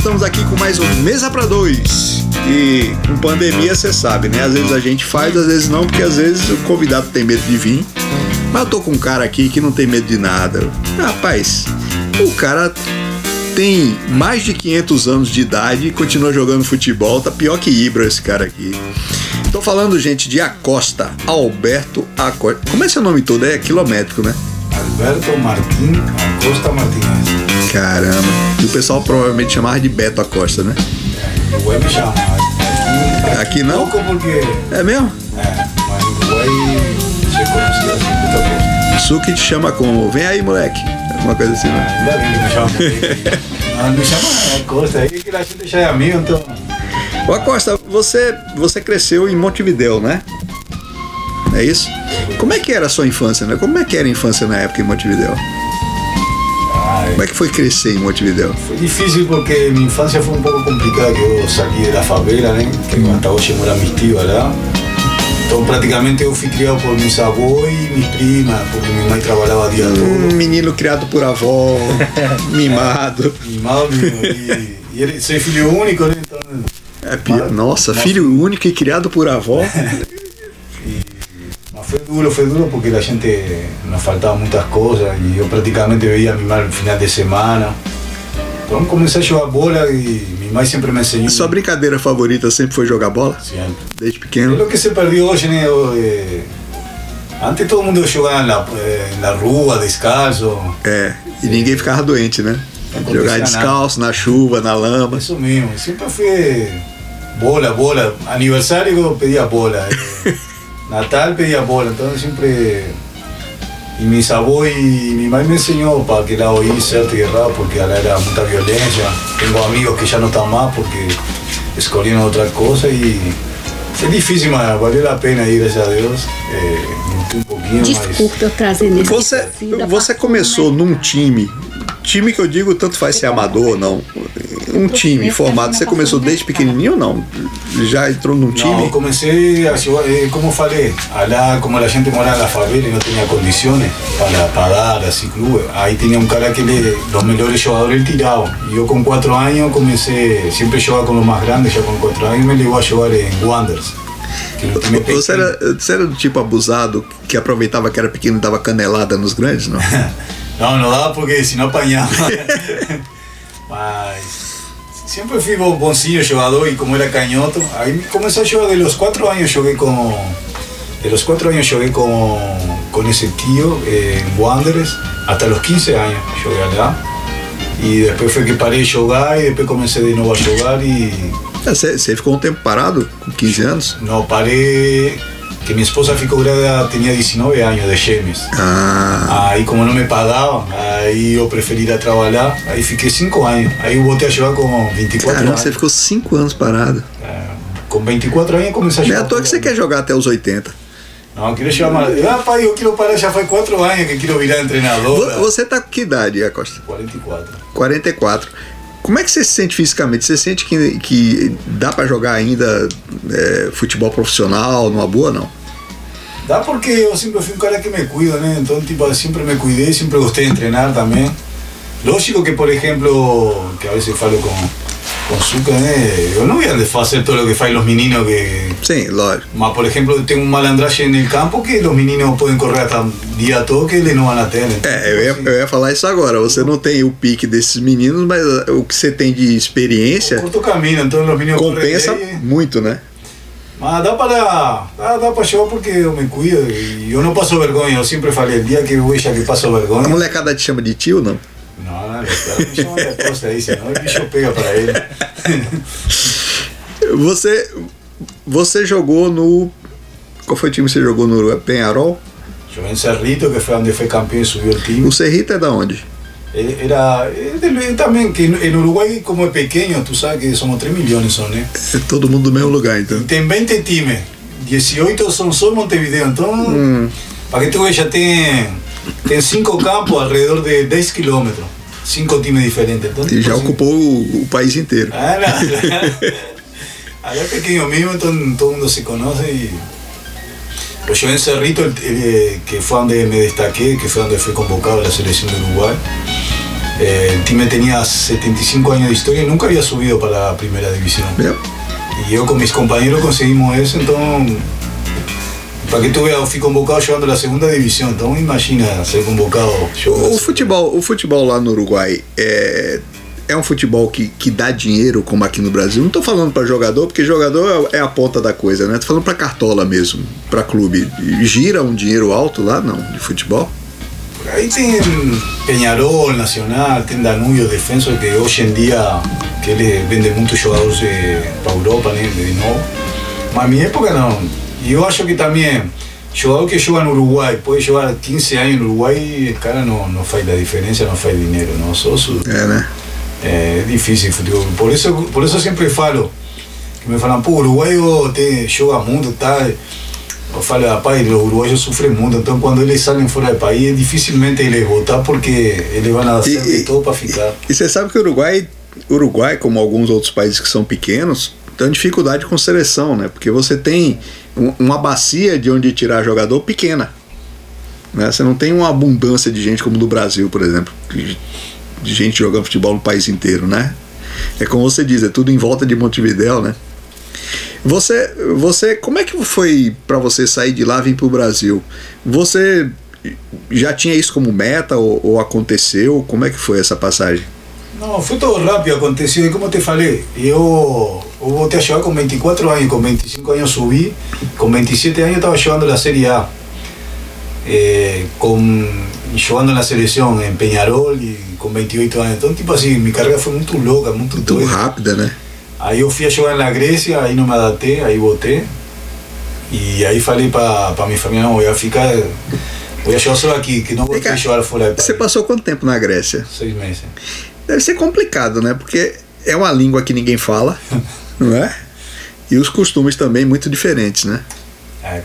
estamos aqui com mais um Mesa para Dois. E com pandemia, você sabe, né? Às vezes a gente faz, às vezes não, porque às vezes o convidado tem medo de vir. Mas eu tô com um cara aqui que não tem medo de nada. Rapaz, o cara tem mais de 500 anos de idade e continua jogando futebol. Tá pior que Ibra esse cara aqui. Tô falando, gente, de Acosta, Alberto Acosta. Como é seu nome todo? É quilométrico, né? Alberto Martim Acosta Martínez. Caramba. E o pessoal provavelmente chamava de Beto Acosta, né? É, o me chama. Aqui, Aqui não? Pouco porque. É mesmo? É, mas no Uruguai se conhecia assim muita coisa. Suki te chama como, vem aí, moleque. Alguma coisa assim, né? Ainda bem que me chama. Não, me chama Acosta aí que a gente já é amigo, então. Ô Acosta, você, você cresceu em Montevideo, né? É isso? Como é que era a sua infância, né? Como é que era a infância na época em Montevideo? Ai, Como é que foi crescer em Montevideo? Foi difícil porque mi infancia fue un poco complicada, que yo salí de la favela, né? que hasta hoy moram mis tíos lá. Então praticamente eu fui criado por mis avós e mis primas, porque minha mãe trabalhava dia Um todo. menino criado por avó, mimado. Mimado, e, e ele, ser filho único, né? Então, É. Nossa, filho único e criado por avó. e, foi duro, foi duro porque a gente nos faltavam muitas coisas e eu praticamente veia minha mãe no final de semana. Então comecei a jogar bola e minha mãe sempre me ensinou. Sua brincadeira favorita sempre foi jogar bola? Sempre. Desde É pequeno? o que se perdeu hoje, né? Eh, Antes todo mundo jogava na, eh, na rua, descalço. É, e ninguém ficava doente, né? Jogar descalço, na chuva, na lama. Isso mesmo. Sempre fui bola, bola. Aniversário eu pedia bola. Natal pedia bola. Então sempre. E meus avós e minha mãe me ensinou para que lado ir certo e errado, porque ela era muita violência. Tenho amigos que já não estão mais porque escolheram outra coisa e. É difícil, mas valeu a pena ir, graças a Deus. É, um pouquinho, mas. Eu trazer nesse Você, você começou num time, time que eu digo tanto faz ser amador ou não, um time formado. Você começou desde pequenininho ou não? Já entrou num Não, time? comencé a jugar, eh, como falei, allá como la gente moraba en la favela y no tenía condiciones para pagar así clubes, ahí tenía un cara que le, los mejores jugadores él tiraba. Y yo con cuatro años comencé, siempre jugaba con los más grandes, ya con cuatro años me llevó a jugar en Wanderers. Você era, você era do tipo abusado que aproveitava que era pequeno e dava canelada nos grandes, não? No, no daba porque si no apañaba. Mas siempre fui bon- boncinho jugador y como era cañoto, ahí a jugar de los cuatro años, jugué con. De los cuatro años jugué con, con ese tío eh, en Wanderers, hasta los 15 años jugué allá. Y después fue que paré de jugar y después comencé de nuevo a jugar y É, Você, ficou um tempo parado, com 15 anos? no paré. Que mi esposa ficou grávida, tenía 19 años de Gemes. Ah, Aí como não me pagavam, aí eu preferi ir a trabalhar, aí fiquei 5 anos. Aí eu voltei a jogar com 24 caramba, anos. você ficou 5 anos parado. É, com 24 anos eu comecei a Não é jogar. à toa que você quer jogar até os 80. Não, eu quero jogar mais. Ah, pai, eu quero parar, já faz 4 anos que quero virar treinador. Vo- Você tá com que idade, Acosta? 44. 44. Como é que você se sente fisicamente? Você sente que, que dá pra jogar ainda é, futebol profissional numa boa, não? Dá porque eu sempre fui um cara que me cuida, né? Então, tipo, sempre me cuidei, sempre gostei de treinar também. Lógico que, por exemplo, que a vezes falo com, Zucca, né? Eu não ia fazer todo o que fazem os meninos que Sim, lógico. Mas, por ejemplo, tengo un malandraje en el campo que los meninos pueden correr hasta el día todo que eles não van a ter. É, eu ia, eu ia falar isso agora. Você não tem o pique desses meninos, mas uh, o que você tem de experiência Curto caminho, então os meninos compensa muito, né? Mas dá para, dá, dá para jogar porque eu me cuido e eu não passo vergonha. Eu sempre falei, dia que eu veja que passo A vergonha. molecada te chama de tio, não? Não, aí, senão o bicho pega para ele. Você, você jogou no. Qual foi o time que você jogou no Penharol? Joguei em Cerrito, que foi onde foi campeão e subiu o time. O Cerrito é da onde? Eh, Era del- también que en Uruguay, como es pequeño, tú sabes que somos 3 millones, son, ¿eh? É todo mundo do mesmo lugar, então. Tem 20 times, 18 son só Montevideo, então, para que tú veas, ya tem, tem 5 campos alrededor de 10 kilómetros, 5 times diferentes. Então, E já tipo, ocupou o, o país inteiro. Ah. Allá pequeño mismo, entonces todo el mundo se conoce y... Pues yo en Cerrito, el- el, que fue donde me destaqué, que fue donde fui convocado a la selección de Uruguay. Eh, el time tenía 75 años de historia y nunca había subido para la primera división. Y yo con mis compañeros conseguimos eso, entonces, para que tú veas, fui convocado jogando la segunda división, então imagina ser convocado jogando. O futebol, o futebol lá no Uruguai é, é um futebol que, que dá dinheiro, como aqui no Brasil. Não tô falando pra jogador, porque jogador é é a ponta da coisa, né? Tô falando pra cartola mesmo, pra clube. Gira um dinheiro alto lá, não, de futebol? Ahí tem Peñarol, Nacional, tem Danubio, Defensor, que hoje em dia que ele vende muitos jogadores para Europa, né, de novo. Mas na minha época não. E eu acho que também, jogador que joga no Uruguai, pode jogar 15 anos no Uruguai e o cara não, não faz a diferença, não faz dinheiro, não. Só su, É, difícil futebol. Por isso, por isso eu sempre falo, que me falam, pô, o uruguaio tem, joga muito, tá? Eu falo, rapaz, os uruguaios sofrem muito, então quando eles saem fora do país, dificilmente eles voltar porque eles vão fazer E- de todo para ficar. E você sabe que o Uruguai, Uruguai, como alguns outros países que são pequenos, tem dificuldade com seleção, né? Porque você tem um- uma bacia de onde tirar jogador pequena. Né? Você não tem uma abundância de gente como no Brasil, por exemplo, de gente jogando futebol no país inteiro, né? É como você diz, é tudo em volta de Montevidéu, né? Você, você, como é que foi para você sair de lá e vir para o Brasil? Você já tinha isso como meta ou, ou aconteceu? Como é que foi essa passagem? Não, foi todo rápido, aconteceu. E como te falei, eu, eu voltei a jogar com 24 anos, com 25 anos subi, com 27 anos estava jogando na Série A. Eh, com, jogando na seleção em Peñarol e com 28 anos. Então, tipo assim, minha carreira foi muito louca, muito Muito doida. rápida, né? Aí eu fui a jogar na Grécia, aí não me adaptei, aí voltei. E aí falei para minha família, não, eu ia ficar, eu ia jogar só aqui, que não vou ter jogar fora Você passou quanto tempo na Grécia? Seis meses. Deve ser complicado, né? Porque é uma língua que ninguém fala, não é? E os costumes também muito diferentes, né? É,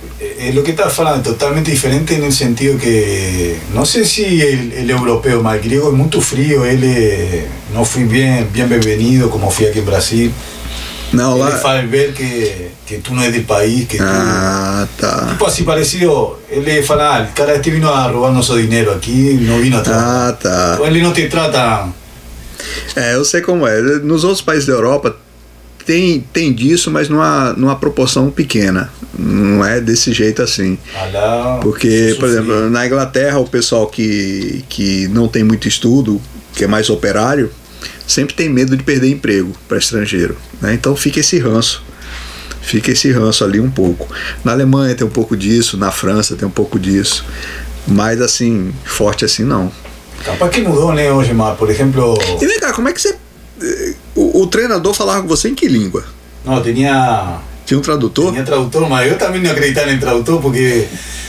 é lo que estás falando, totalmente diferente no sentido que, não sei se ele, ele é europeu, mas griego é muito frio, ele não fui bem, bem bem-vindo como fui aqui em Brasil. Não, Ele lá. faz ver que, que tu não é do país, que tu... Ah, tá. Tipo assim, parecido, ele fala, ah, o cara este vino a roubar nosso dinheiro aqui, não vino a trabalhar. Ah, tá. Então ele não te trata... É, eu sei como é. Nos outros países da Europa tem, tem disso, mas numa, numa proporção pequena. Não é desse jeito assim. Ah, Porque, por exemplo, na Inglaterra, o pessoal que, que não tem muito estudo, que é mais operário, sempre tem medo de perder emprego para estrangeiro. Né? Então fica esse ranço. Fica esse ranço ali um pouco. Na Alemanha tem um pouco disso, na França tem um pouco disso. Mas assim, forte assim não. Capaz que mudou, né, hoje, mas, por exemplo... E vem cá, como é que você. O, o treinador falava com você em que língua? Não, tinha... Tinha um tradutor? Tinha tradutor, mas eu também não acreditava em tradutor, porque...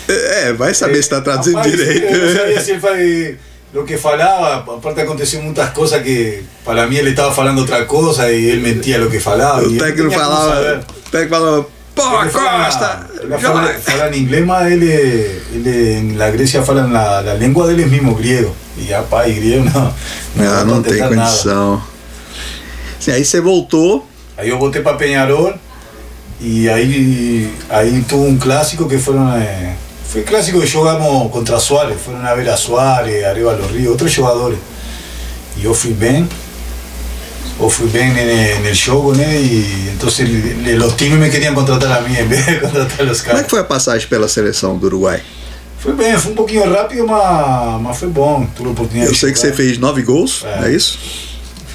É, vai saber se está traduzindo Rapaz, direito. Eu não sabia se ele o que falava, aparte aconteceu muitas coisas que para mim ele estava falando outra coisa e ele mentia o que falava. O não técnico falava. O técnico falava, pô, Ele fala- Costa! Fala, vai." fala em inglês, mas ele, ele na Grécia falam na, na língua deles mesmo, griego. E rapaz, griego não. Ah, não vou tem tentar nada. Sim, aí você voltou. Aí eu voltei para Peñarol e aí, aí tuve um clássico que foram. Eh, foi clássico que jogamos contra Suárez, foram a ver a Suárez, Arriba los Ríos, outros jogadores. E eu fui bem, eu fui bem no, jogo, né? E então os times me queriam contratar a mim em vez de contratar os Como é caras. que foi a passagem pela seleção do Uruguai? Foi bem, foi um pouquinho rápido, mas, mas foi bom. A oportunidade Eu sei que você fez nove gols, É. não é isso?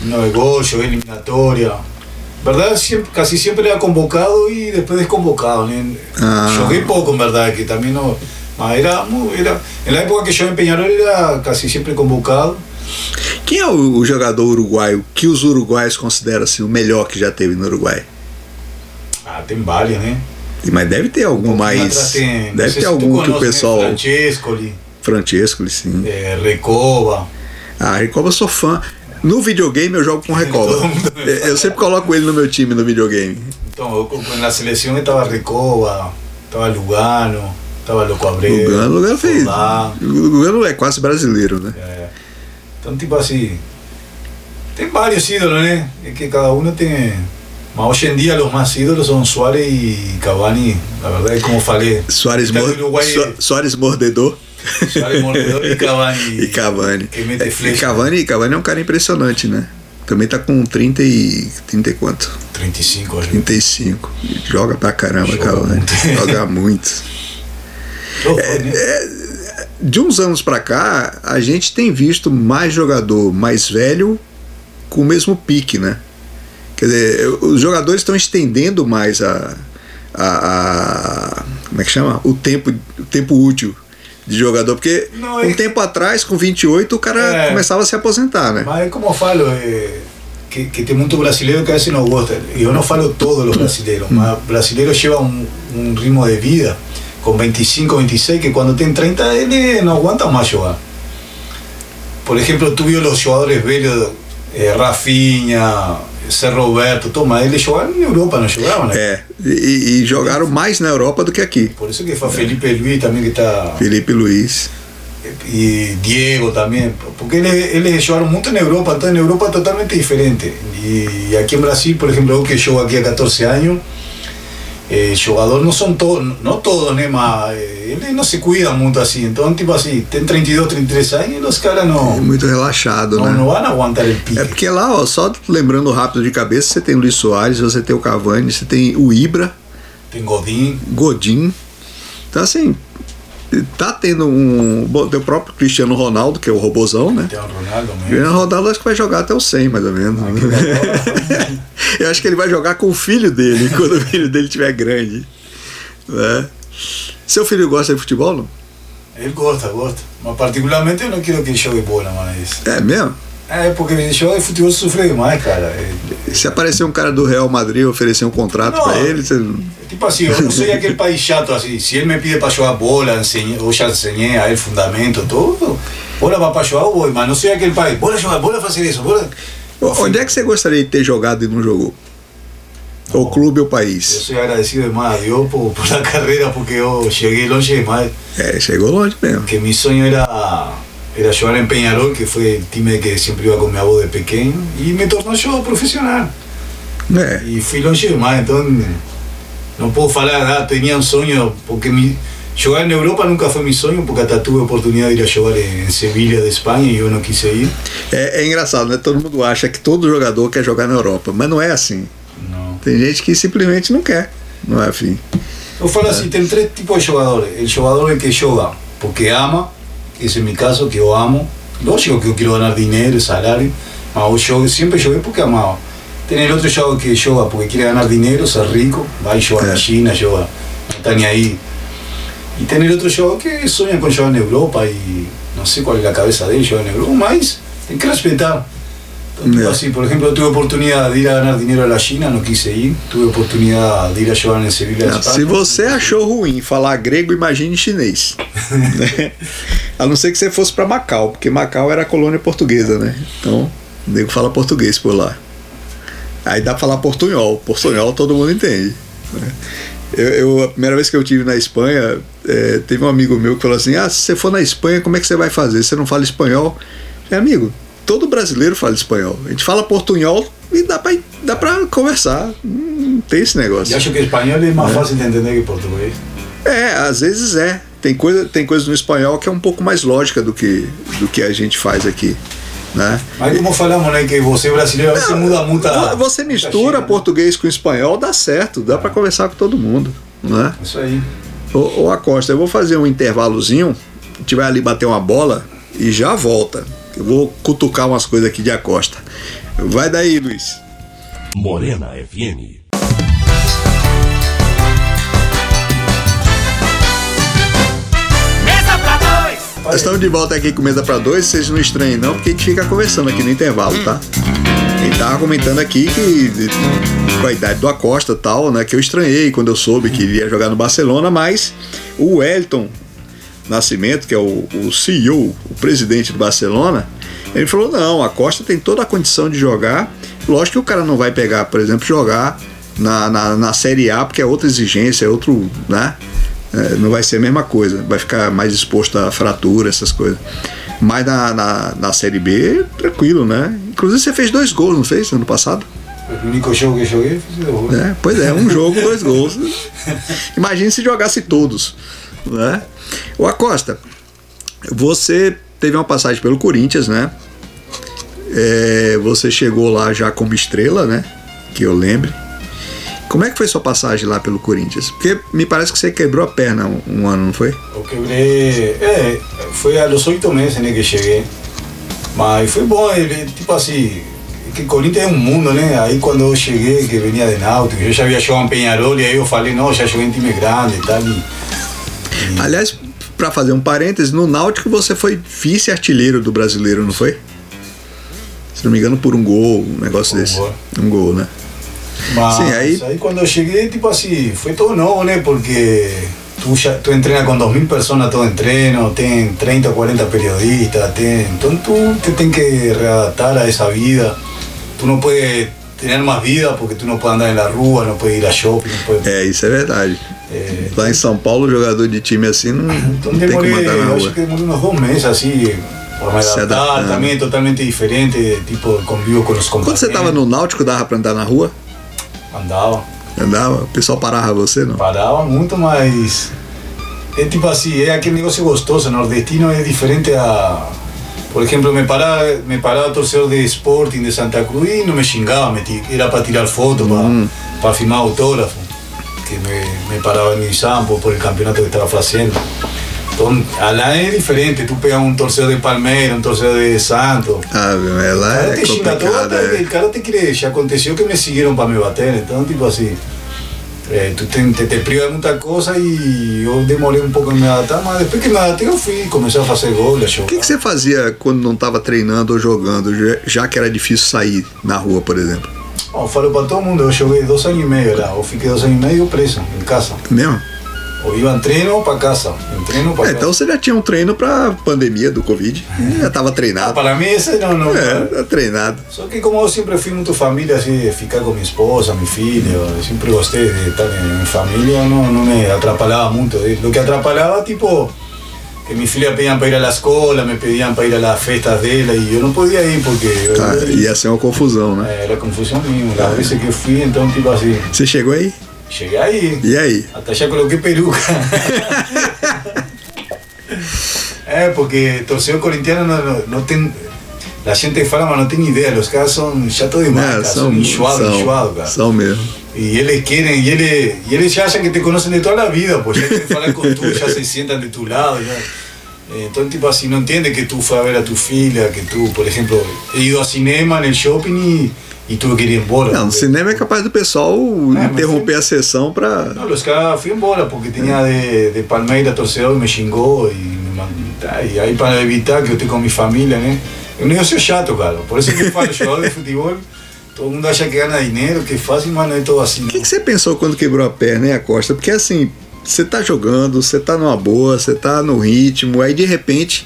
No gol, jogué eliminatória. Verdade, sempre, casi siempre era convocado y después desconvocado. Ah. Jogué pouco, en verdad, que también no. Mas era, era, en la época que yo en Peñarol era casi siempre convocado. Quem é o, o jogador uruguaio que os uruguaios consideram assim, o melhor que já teve no Uruguai? Ah, tem vários, né? Mas deve ter algum Um mais. tem- deve ter algum que o né? pessoal. Francescoli, Francesco, sim. eh, Recoba. Ah, Recoba eu sou fã. No videogame eu jogo com Recoba. Me Eu sempre coloco ele no meu time no videogame. Então, eu, na seleção estava Recoba, estava Lugano, estava Loco Abreu. Lugano, Lugano fez. Lugano é quase brasileiro, né? É. Então, tipo assim, tem vários ídolos, né? É que cada um tem. Mas hoje em dia, os mais ídolos são Suárez e Cavani. Na verdade, como falei, Cada mor... Uruguai-. Suárez mordedor e Cavani. E Cavani. É, e. Cavani, Cavani é um cara impressionante, né? Também tá com 30 e. 30 e quanto? 35, acho. 35. Joga pra caramba, Joga Cavani. muito. Joga muito. Foi, né? De uns anos pra cá, a gente tem visto mais jogador mais velho com o mesmo pique, né? Quer dizer, os jogadores estão estendendo mais a, a, a- como é que chama? O tempo, o tempo útil de jogador, porque Não, um é- tempo atrás, com 28, o cara É. começava a se aposentar, né? Mas como eu falo, que, que tem muito brasileiro que a veces não gosta. Eu não falo todos os brasileiros, mas brasileiro lleva um, um ritmo de vida com 25, 26, que quando tem 30 ele não aguenta mais jogar. Por exemplo, tu viu os jogadores velhos, eh, Rafinha, Zé Roberto, toma, eles jogaram na Europa, não jogavam, né? É, e, e jogaram mais na Europa do que aqui. Por isso que foi Felipe Luiz também que está Felipe Luiz. e Diego também, porque eles, eles jogaram muito na Europa, então na Europa é totalmente diferente. E aqui em Brasil, por exemplo, eu que jogo aqui há 14 anos, eh, jogadores não são todos, não todos, né, mas eh, eles não se cuidam muito assim. Então, tipo assim, tem 32, 33 anos e os caras É não, muito relaxado, não, né? não vão aguentar o pique. É porque lá, ó, só lembrando rápido de cabeça, você tem o Luiz Soares, você tem o Cavani, você tem o Ibra, Tem Godin, Godin. Então, assim, tá tendo um. Bom, tem o próprio Cristiano Ronaldo, que é o robozão, né? tem o Ronaldo O mesmo. Cristiano Ronaldo acho que vai jogar até o 100, mais ou menos. Eu acho que ele vai jogar com o filho dele, quando o filho dele estiver grande. Né? Seu filho gosta de futebol, não? Ele gosta, gosta. Mas particularmente eu não quero que ele jogue bola, mas... É mesmo? É, porque ele joga de futebol sofre demais, cara. Se aparecer um cara do Real Madrid oferecer um contrato Não. pra ele, você. Tipo assim, eu não sou aquele país chato assim. Se ele me pide para jogar bola, enseñe, eu já ensinei a ele fundamento, tudo. Bola vai para jogar, eu vou, mas não sou aquele país. Bora jogar, bora fazer isso, bora. Onde é que você gostaria de ter jogado e não jogou? O clube ou o Eu país? sou agradecido demais a Deus por, por a carreira, porque eu cheguei longe demais. É, chegou longe mesmo. Que mi sonho era, era jogar em Peñarol, que foi o time que sempre iba com minha avó de pequeno, e me tornou jogador profissional. É. E fui longe demais, então não posso falar, ah, tinha um sonho, porque mi, jogar na Europa nunca foi meu sonho, porque até tive a oportunidade de ir a jogar em Sevilha, de Espanha, e eu não quis ir. É, é engraçado, né? Todo mundo acha que todo jogador quer jogar na Europa, mas não é assim. Não. Tem gente que simplesmente não quer. Não é afim. Eu falo assim, tem três tipos de jogadores. O jogador que joga porque ama, esse é meu caso, que eu amo. Lógico que eu quero ganhar dinheiro, salário, mas eu jogo, sempre joguei porque amava. Tem o outro jogador que joga porque quer ganhar dinheiro, ser rico, vai jogar É. na China, joga, não está nem aí. E tem o outro jogador que sonha com jogar na Europa e não sei qual é a cabeça dele, jogar na Europa, mas tem que respeitar. Então, tipo É. assim, por tive a oportunidade de ir a ganhar dinheiro na China, não quis ir. Tive a oportunidade de ir a jogar em Sevilha, Não, se você achou ruim falar grego, imagine chinês. Né? A não ser que você fosse para Macau, porque Macau era colônia portuguesa, né? Então, o nego fala português por lá. Aí dá pra falar portunhol. Portunhol todo mundo entende. né? Eu, eu- a primeira vez que eu tive na Espanha, é, teve um amigo meu que falou assim: Ah, se você for na Espanha, como é que você vai fazer? Você não fala espanhol? Falei, amigo, todo brasileiro fala espanhol. A gente fala portunhol e dá pra, dá pra conversar. Não tem esse negócio. Eu acho que espanhol é mais fácil de entender que português. É, às vezes é. Tem coisa, tem coisa no espanhol que é um pouco mais lógica do que, do que a gente faz aqui. Né? Mas como falamos, né, que você brasileiro, você muda muito a- Você muita mistura né? português com espanhol, dá certo, dá pra conversar com todo mundo. Né? Isso aí. Ô, ô Acosta, eu vou fazer um intervalozinho, a gente vai ali bater uma bola e já volta. Eu vou cutucar umas coisas aqui de Acosta. Vai daí, Luiz. Morena FM. Mesa pra dois. Nós estamos de volta aqui com Mesa para Dois, vocês não estranhem não, porque a gente fica conversando aqui no intervalo, tá? Ele tava comentando aqui que com a idade do Acosta e tal, né? Que eu estranhei quando eu soube que ele ia jogar no Barcelona, mas o Wellington Nascimento, que é o, o CEO, o presidente do Barcelona, ele falou: não, a Costa tem toda a condição de jogar. Lógico que o cara não vai pegar, por exemplo, jogar na, na, na Série A, porque é outra exigência, é outro, né? É, não vai ser a mesma coisa, vai ficar mais exposto a fratura, essas coisas. Mas na, na, na Série B, tranquilo, né? Inclusive você fez dois gols, não fez, ano passado? O único jogo que joguei, fiz dois gols. É, pois é, um jogo, dois gols. Imagine se jogasse todos. Né? O Acosta, Você teve uma passagem pelo Corinthians, né? É, você chegou lá já como estrela, né? Que eu lembre. Como é que foi sua passagem lá pelo Corinthians? Porque me parece que você quebrou a perna um, um ano, não foi? Eu quebrei. É, foi a los oito meses né, que cheguei. Mas foi bom, ele, tipo assim. Que Corinthians é um mundo, né? Aí quando eu cheguei, que venía de Náutico, eu já havia jogado em Penharol, e aí eu falei, não, já joguei em time grande e tal. Aliás, pra fazer um parênteses, no Náutico você foi vice-artilheiro do brasileiro, não foi? Se não me engano, por um gol, um negócio um desse. gol. Um gol, né? Mas Sim, aí... aí- quando eu cheguei, tipo assim, foi todo novo, né? Porque tu, já, tu entrenas com 2 mil pessoas todo entreno, tem 30 ou 40 periodistas, tem, então tu te tens que readaptar a esa vida. Tu não puedes tener más vida porque tu não puedes andar en la rua, não puedes ir a shopping, não puedes... É, isso é verdade. É. Lá em São Paulo, jogador de time assim não, Então não tem como demorei, andar na eu acho rua. que demorei uns dois meses assim, para me Se adaptar, também totalmente diferente, tipo, convivo com os Quando companheiros. você tava no Náutico, dava pra andar na rua? Andava. Andava? O pessoal parava você, não? Parava muito, mas é tipo assim, é aquele negócio gostoso, nordestino é diferente a... Por exemplo, me parava, me parava torcedor de Sporting de Santa Cruz e não me xingava, me ti- era para tirar foto, para firmar autógrafo, que me, me parava em Nissan por, por el campeonato que estaba haciendo. Então, lá é diferente, tu pega um torcedor de Palmeiras, um torcedor de Santos, Ah, meu, é, o lá cara é te xinga todo, complicado. até que É. el cara te quiere, já aconteceu que me seguiram para me bater, então tipo assim, eh, tu te, te, te priva de muita coisa e eu demorei um pouco em me adaptar, mas depois que me adaptei eu fui, comecei a fazer gol, a O que, que você fazia quando não estava treinando ou jogando, já- que era difícil sair na rua, por exemplo? Bom, falo para todo mundo, eu joguei dois anos e meio lá, eu fiquei dois anos e meio preso em casa. Mesmo? Ou ia em treino para casa, treino para É, casa. então você já tinha um treino pra pandemia do Covid. Já estava Ah, treinado. para mim esse não, não. É, tá treinado. Só que como eu sempre fui muito família, assim, de ficar com minha esposa, minha filha, eu sempre gostei de estar em, família, não, não me atrapalhava muito. O que atrapalhava, tipo, que minha filha pedían para ir la escola, me pedían para ir a las festas dela e eu não podia ir porque eu- Tá, ia ser uma confusão, né? eh, era confusão mesmo. As vezes que eu fui, então, tipo assim, Você chegou aí? Cheguei aí, E aí? até já coloquei peruca. é, porque torcedor corintiano não, não, não tem. A gente fala, mas não tem ideia, os caras são já todo cara, são enxuados, enxuados, cara. são mesmo. Y ellos quieren, y ellos, y ellos ya que te conocen de toda la vida, pues ya quieren hablar con tú, ya se sientan de tu lado. Ya. Eh, Entonces, tipo así, no entiende que tú fue a ver a tu filha, que tú, por ejemplo, he ido a cinema en el shopping y, y tuve que ir embora. Não, no cinema é capaz do pessoal mas interromper a sessão pra. No, los caras fui embora porque tenía de, de Palmeiras torcedor, me xingó y, me mandó- y ahí para evitar que yo esté con mi familia, ¿no? Es un negocio chato, cara. Por eso que para el jugador de fútbol, todo mundo acha que gana dinero, que es fácil, mas no es todo así. O que, que você pensou quando quebrou a perna, hein, Acosta? Porque assim, você tá jogando, você tá numa boa, você tá no ritmo, aí de repente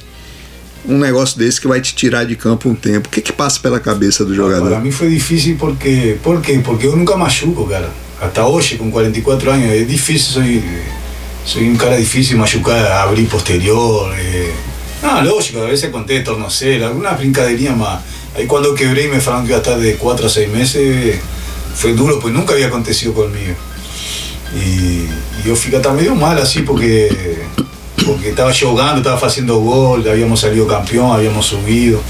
um negócio desse que vai te tirar de campo um tempo. O que que passa pela cabeça do Para jogador? mí fue difícil porque, ¿por qué? Porque yo nunca machuco, cara. Hasta hoy, con 44 años, es difícil, soy, soy un cara difícil machucar, abrir posterior. Eh. No, lógico, a veces conté tornocera, alguna brincadería más. Ahí cuando quebré y me falaron que iba a estar de 4 a 6 meses, fue duro, pues nunca había acontecido conmigo. Y, y yo fiqué hasta medio mal así porque, porque estaba jugando, estaba haciendo gol, habíamos salido campeón, habíamos subido.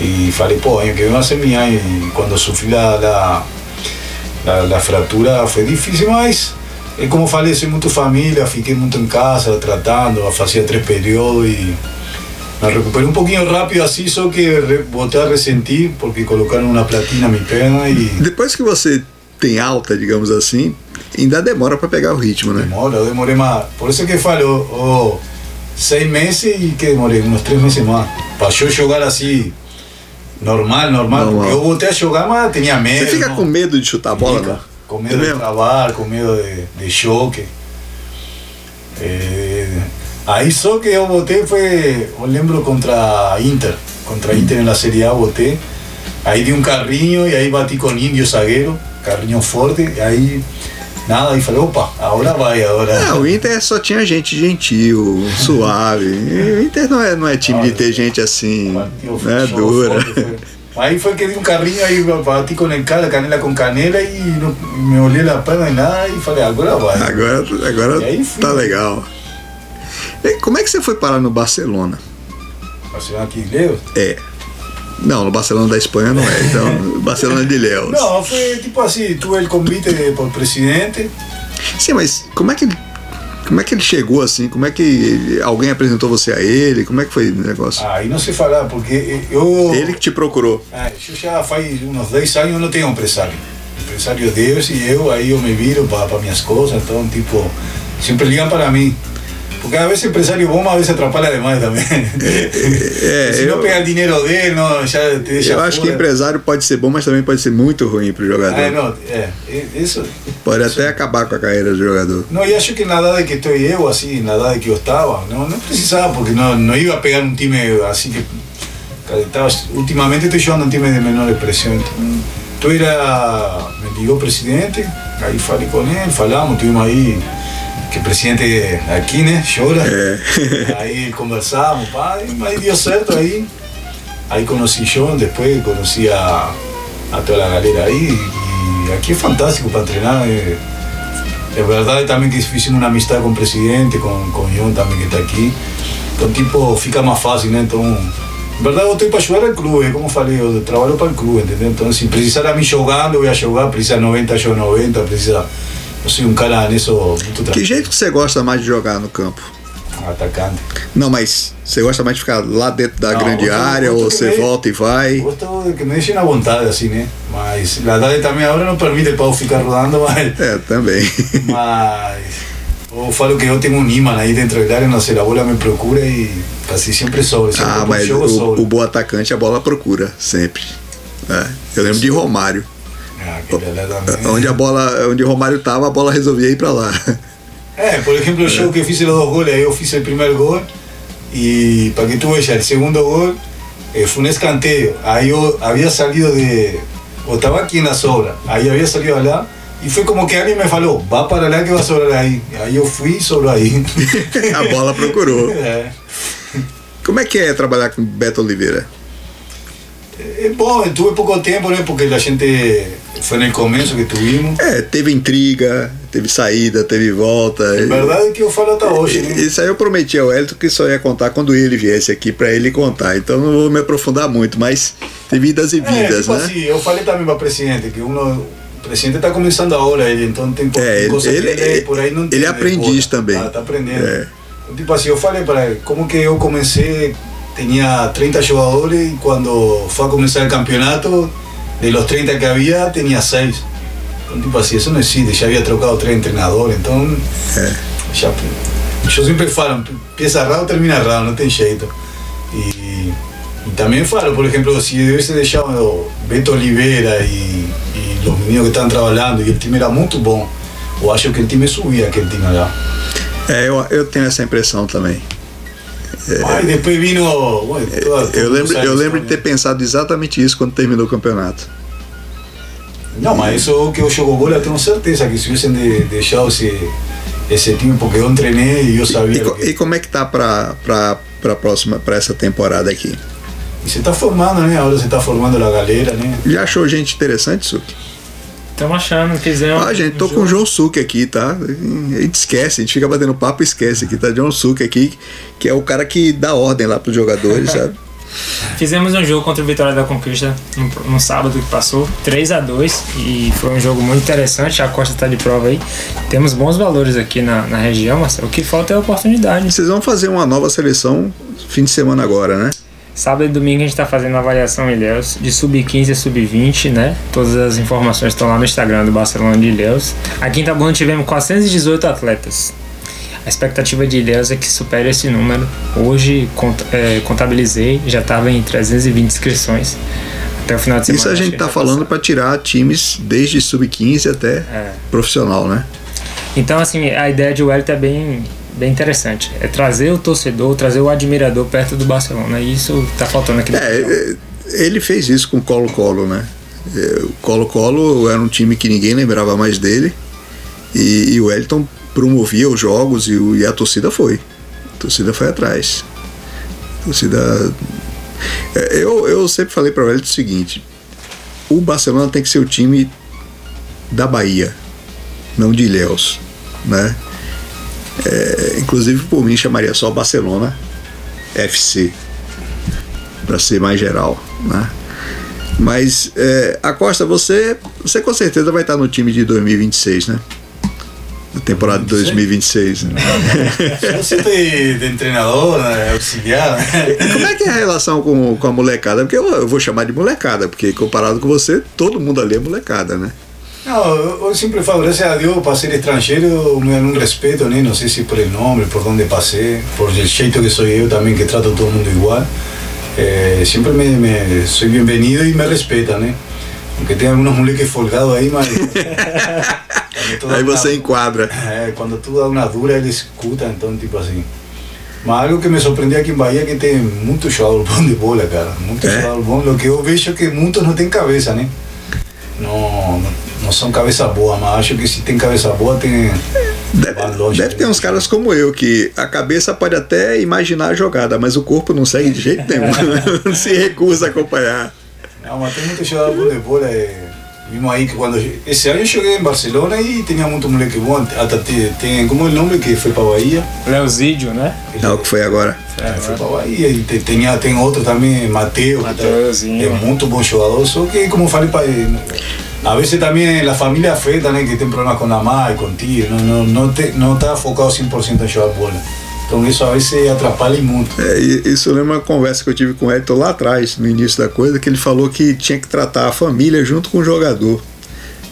Y falei, pô, que viene va a ser mi año. Y cuando sufrí la, la, la, fractura fue difícil, mas é como falei, soy muito família, fiquei muito em casa tratando, fazia três períodos e me recuperei um pouquinho rápido assim, só que voltei a ressentir porque colocaram uma platina na minha perna e Depois que você tem alta, digamos assim, ainda demora pra pegar o ritmo, né? demora, eu demorei mais. Por isso que falo, oh, seis meses e que demorei, uns três meses mais. Para eu jogar assim, normal, normal, Normal. eu voltei a jogar, mas tinha medo. Você fica não? com medo de chutar a bola, Fica, não? Com É medo de mesmo? travar, com medo de, de choque. Eh, aí só que eu botei foi, eu lembro contra a Inter, contra a Inter na Série A botei. Aí di um carrinho e aí bati com o índio zagueiro, carrinho forte, e aí nada, aí falei, opa, agora vai, agora. Não, o Inter só tinha gente gentil, suave. E O Inter não é, não é time de ter gente assim, né, dura. foi. Aí foi que di um carrinho, aí bati com el cara, canela com canela e não, me olhei a perna e nada, e falei, agora vai. Agora, agora E aí tá legal. E Como é que você foi parar no Barcelona? Barcelona aqui em. É. Não, no Barcelona da Espanha não é. Então, Barcelona de Leos. No, fue tipo así, tuve el convite por presidente. Sim, mas como é que ele. Como é que ele chegou assim? Como é que alguém apresentou você a ele? Como é que foi o negócio? Aí não sei falar, porque eu. Ele que te procurou. Ah, eu já faz uns 10 anos não tenho empresário. Empresário Deus e eu, aí eu me viro para minhas coisas, então, tipo, sempre ligam para mim. Porque a veces empresário bom, a veces atrapalha demais também. É, Se eu, não pegar dinheiro dele, não, já te deixa eu acho que empresário pode ser bom, mas também pode ser muito ruim pro jogador. Ah, não, é, isso. Pode até acabar com a carreira do jogador. Não, e acho que na idade que estou eu, assim, na idade que eu estava, não, não precisava, porque não, não ia pegar um time assim que. cara, Estava, ultimamente estou jogando um time de menor expressão. Então, então era. Me ligou o presidente, aí falei com ele, falamos, tivemos aí. Que o presidente aqui, né? Chora. Aí conversamos, pá, e aí deu certo aí. Aí conheci John, depois conheci a, a toda a galera aí. E aqui é fantástico para treinar. É, é verdade também que fizemos uma amistade com o presidente, com, com o John também que está aqui. Então, tipo, fica mais fácil, né? Então, na verdade, eu estou para jogar no clube, como eu falei, eu trabalho para o clube, entendeu? Então, se precisar a mim jogando, eu vou jogar, precisa 90, jogo 90, precisa. Um cara nisso muito Que tranquilo. jeito que você gosta mais de jogar no campo? Atacante. Não, mas você gosta mais de ficar lá dentro da Não, grande tô- área tô ou que você nem- volta e vai? Gosto de que me deixem à vontade, assim, né? Mas a idade também agora não permite para eu ficar rodando, mas. É, também. Mas. Eu falo que eu tenho um imã aí dentro da área, não sei, a bola me procura e quase sempre sobe. Sempre Ah, que mas o, o bom atacante a bola procura, sempre. É, eu lembro de Romário. Ah, beleza também. Onde a bola, onde o Romário tava, a bola resolvia ir pra lá. É, por exemplo, o jogo que fiz os dois goles, aí eu fiz o primeiro gol e para que tu veas, o segundo gol eh, foi um escanteio. Aí eu havia salido de. Eu estava aqui na sobra, aí havia salido lá e foi como que alguém me falou: vá para lá que vai sobrar aí. Aí eu fui e sobrou aí. a bola procurou. É. Como é que é trabalhar com Beto Oliveira? É bom, eu tuve pouco tempo, né? Porque a gente foi no começo que tuvimos. É, teve intriga, teve saída, teve volta. É verdade que eu falo até hoje, né? Isso aí eu prometi ao Elton que só ia contar quando ele viesse aqui pra ele contar. Então não vou me aprofundar muito, mas teve idas e É, vindas, tipo né? assim, eu falei também para o presidente que uno, o presidente está começando agora, ele, então tem É, ele- coisa ele- que ele, por aí não ele é tem, aprendiz pô, também. Tá, tá aprendendo. É. Tipo assim, eu falei para ele, como que eu comecei, tinha 30 jogadores e quando foi a começar o campeonato, de los 30 que havia, tinha 6. Então, tipo assim, isso não existe, já havia trocado três treinadores, então. É. Já, eu sempre falo, empieza errado, termina errado, não tem jeito. E, e também falo, por exemplo, se eu tivesse deixado Beto Oliveira e, e os meninos que estavam trabalhando, e o time era muito bom, eu acho que o time subia aquele time lá. É, eu, eu tenho essa impressão também. Mas depois vino. Bueno, toda- todo É. Eu lembro, eu lembro de ter pensado exatamente isso quando terminou o campeonato. Não, mas isso que eu jogo bola, eu tenho certeza que se tivessem de, deixado esse, esse time, porque eu treinei e eu sabia. E, co- que, e como é que tá pra, pra, pra próxima, pra essa temporada aqui? e você está formando, né? Agora você está formando a galera, né? Já achou gente interessante, Suki? Estamos achando, fizemos. Ah, gente, tô um com o João Suki aqui, tá? A gente esquece, a gente fica batendo papo e esquece aqui, tá? João Suki aqui, que é o cara que dá ordem lá pros jogadores, sabe? Fizemos um jogo contra o Vitória da Conquista no, no sábado que passou, 3 a 2 e foi um jogo muito interessante. A Costa está de prova aí. Temos bons valores aqui na, na região, mas o que falta é oportunidade. Vocês vão fazer uma nova seleção fim de semana agora, né? Sábado e domingo a gente está fazendo a avaliação em Ilhéus, de sub-15 a sub-20, né? Todas as informações estão lá no Instagram do Barcelona de Ilhéus. Aqui em Taboão tivemos 418 atletas. A expectativa de Ilhéus é que supere esse número. Hoje cont- é, contabilizei, já estava em 320 inscrições. Até o final de semana. Isso a gente que tá falando para tirar times desde sub-15 até É. profissional, né? Então, assim, a ideia de Wellington é bem, bem interessante. É trazer o torcedor, trazer o admirador perto do Barcelona. E isso tá faltando aqui. É, é, ele fez isso com o Colo-Colo, né? É, O Colo-Colo era um time que ninguém lembrava mais dele e, e o Wellington promovia os jogos e, e a torcida foi. A torcida foi atrás. A torcida. É, Eu, eu sempre falei para o Wellington o seguinte: o Barcelona tem que ser o time da Bahia, não de Ilhéus, né? É, inclusive, por mim, chamaria só Barcelona FC, para ser mais geral. Né? Mas, é, Acosta, você, você com certeza vai estar no time de 2026, né? Na temporada de 2026. Né? Eu de, de treinador, né, auxiliar. Né? Como é que é a relação com, com a molecada? Porque eu, eu vou chamar de molecada, porque comparado com você, todo mundo ali é molecada, né? Sempre falo, graças a Deus, para ser estrangeiro, me dan um respeito, né? Não sei se por el nome, por onde passei, por el jeito que sou eu também, que trato todo mundo igual. Eh, sempre me, me sou bem-vindo e me respeita, né? Aunque tem alguns moleques folgados aí, mas. Aí você enquadra. É, quando tu dá uma dura, ele escuta, então, tipo assim. Mas algo que me surpreendeu aqui em Bahia é que tem muito jogador bom de bola, cara. Muito É? jogador bom. O que eu vejo é que muitos não têm cabeça, né? Não, não são cabeça boa, mas acho que se tem cabeça boa, tem. Deve, deve ter uns caras como eu, que a cabeça pode até imaginar a jogada, mas o corpo não segue de jeito nenhum. se recusa a acompanhar. Não, mas tem muito jogador de bola. É, vimos aí que quando. Esse ano eu joguei em Barcelona e tinha muito moleque bom. Até tem, tem como é o nome que foi para Bahia. Leozídio, né? É o que foi agora. É, foi para Bahia. E tem, tem, tem outro também, Mateu, que tá- Mateuzinho. é muito bom jogador. Só que, como falei, para a vezes também a família afeta, né? Que tem problemas com a mãe, com o tio. Não, não, não, te, não está focado 100% em jogar bola. Então isso a vezes atrapalha muito. É, isso lembra uma conversa que eu tive com o Elton lá atrás, no início da coisa, que ele falou que tinha que tratar a família junto com o jogador.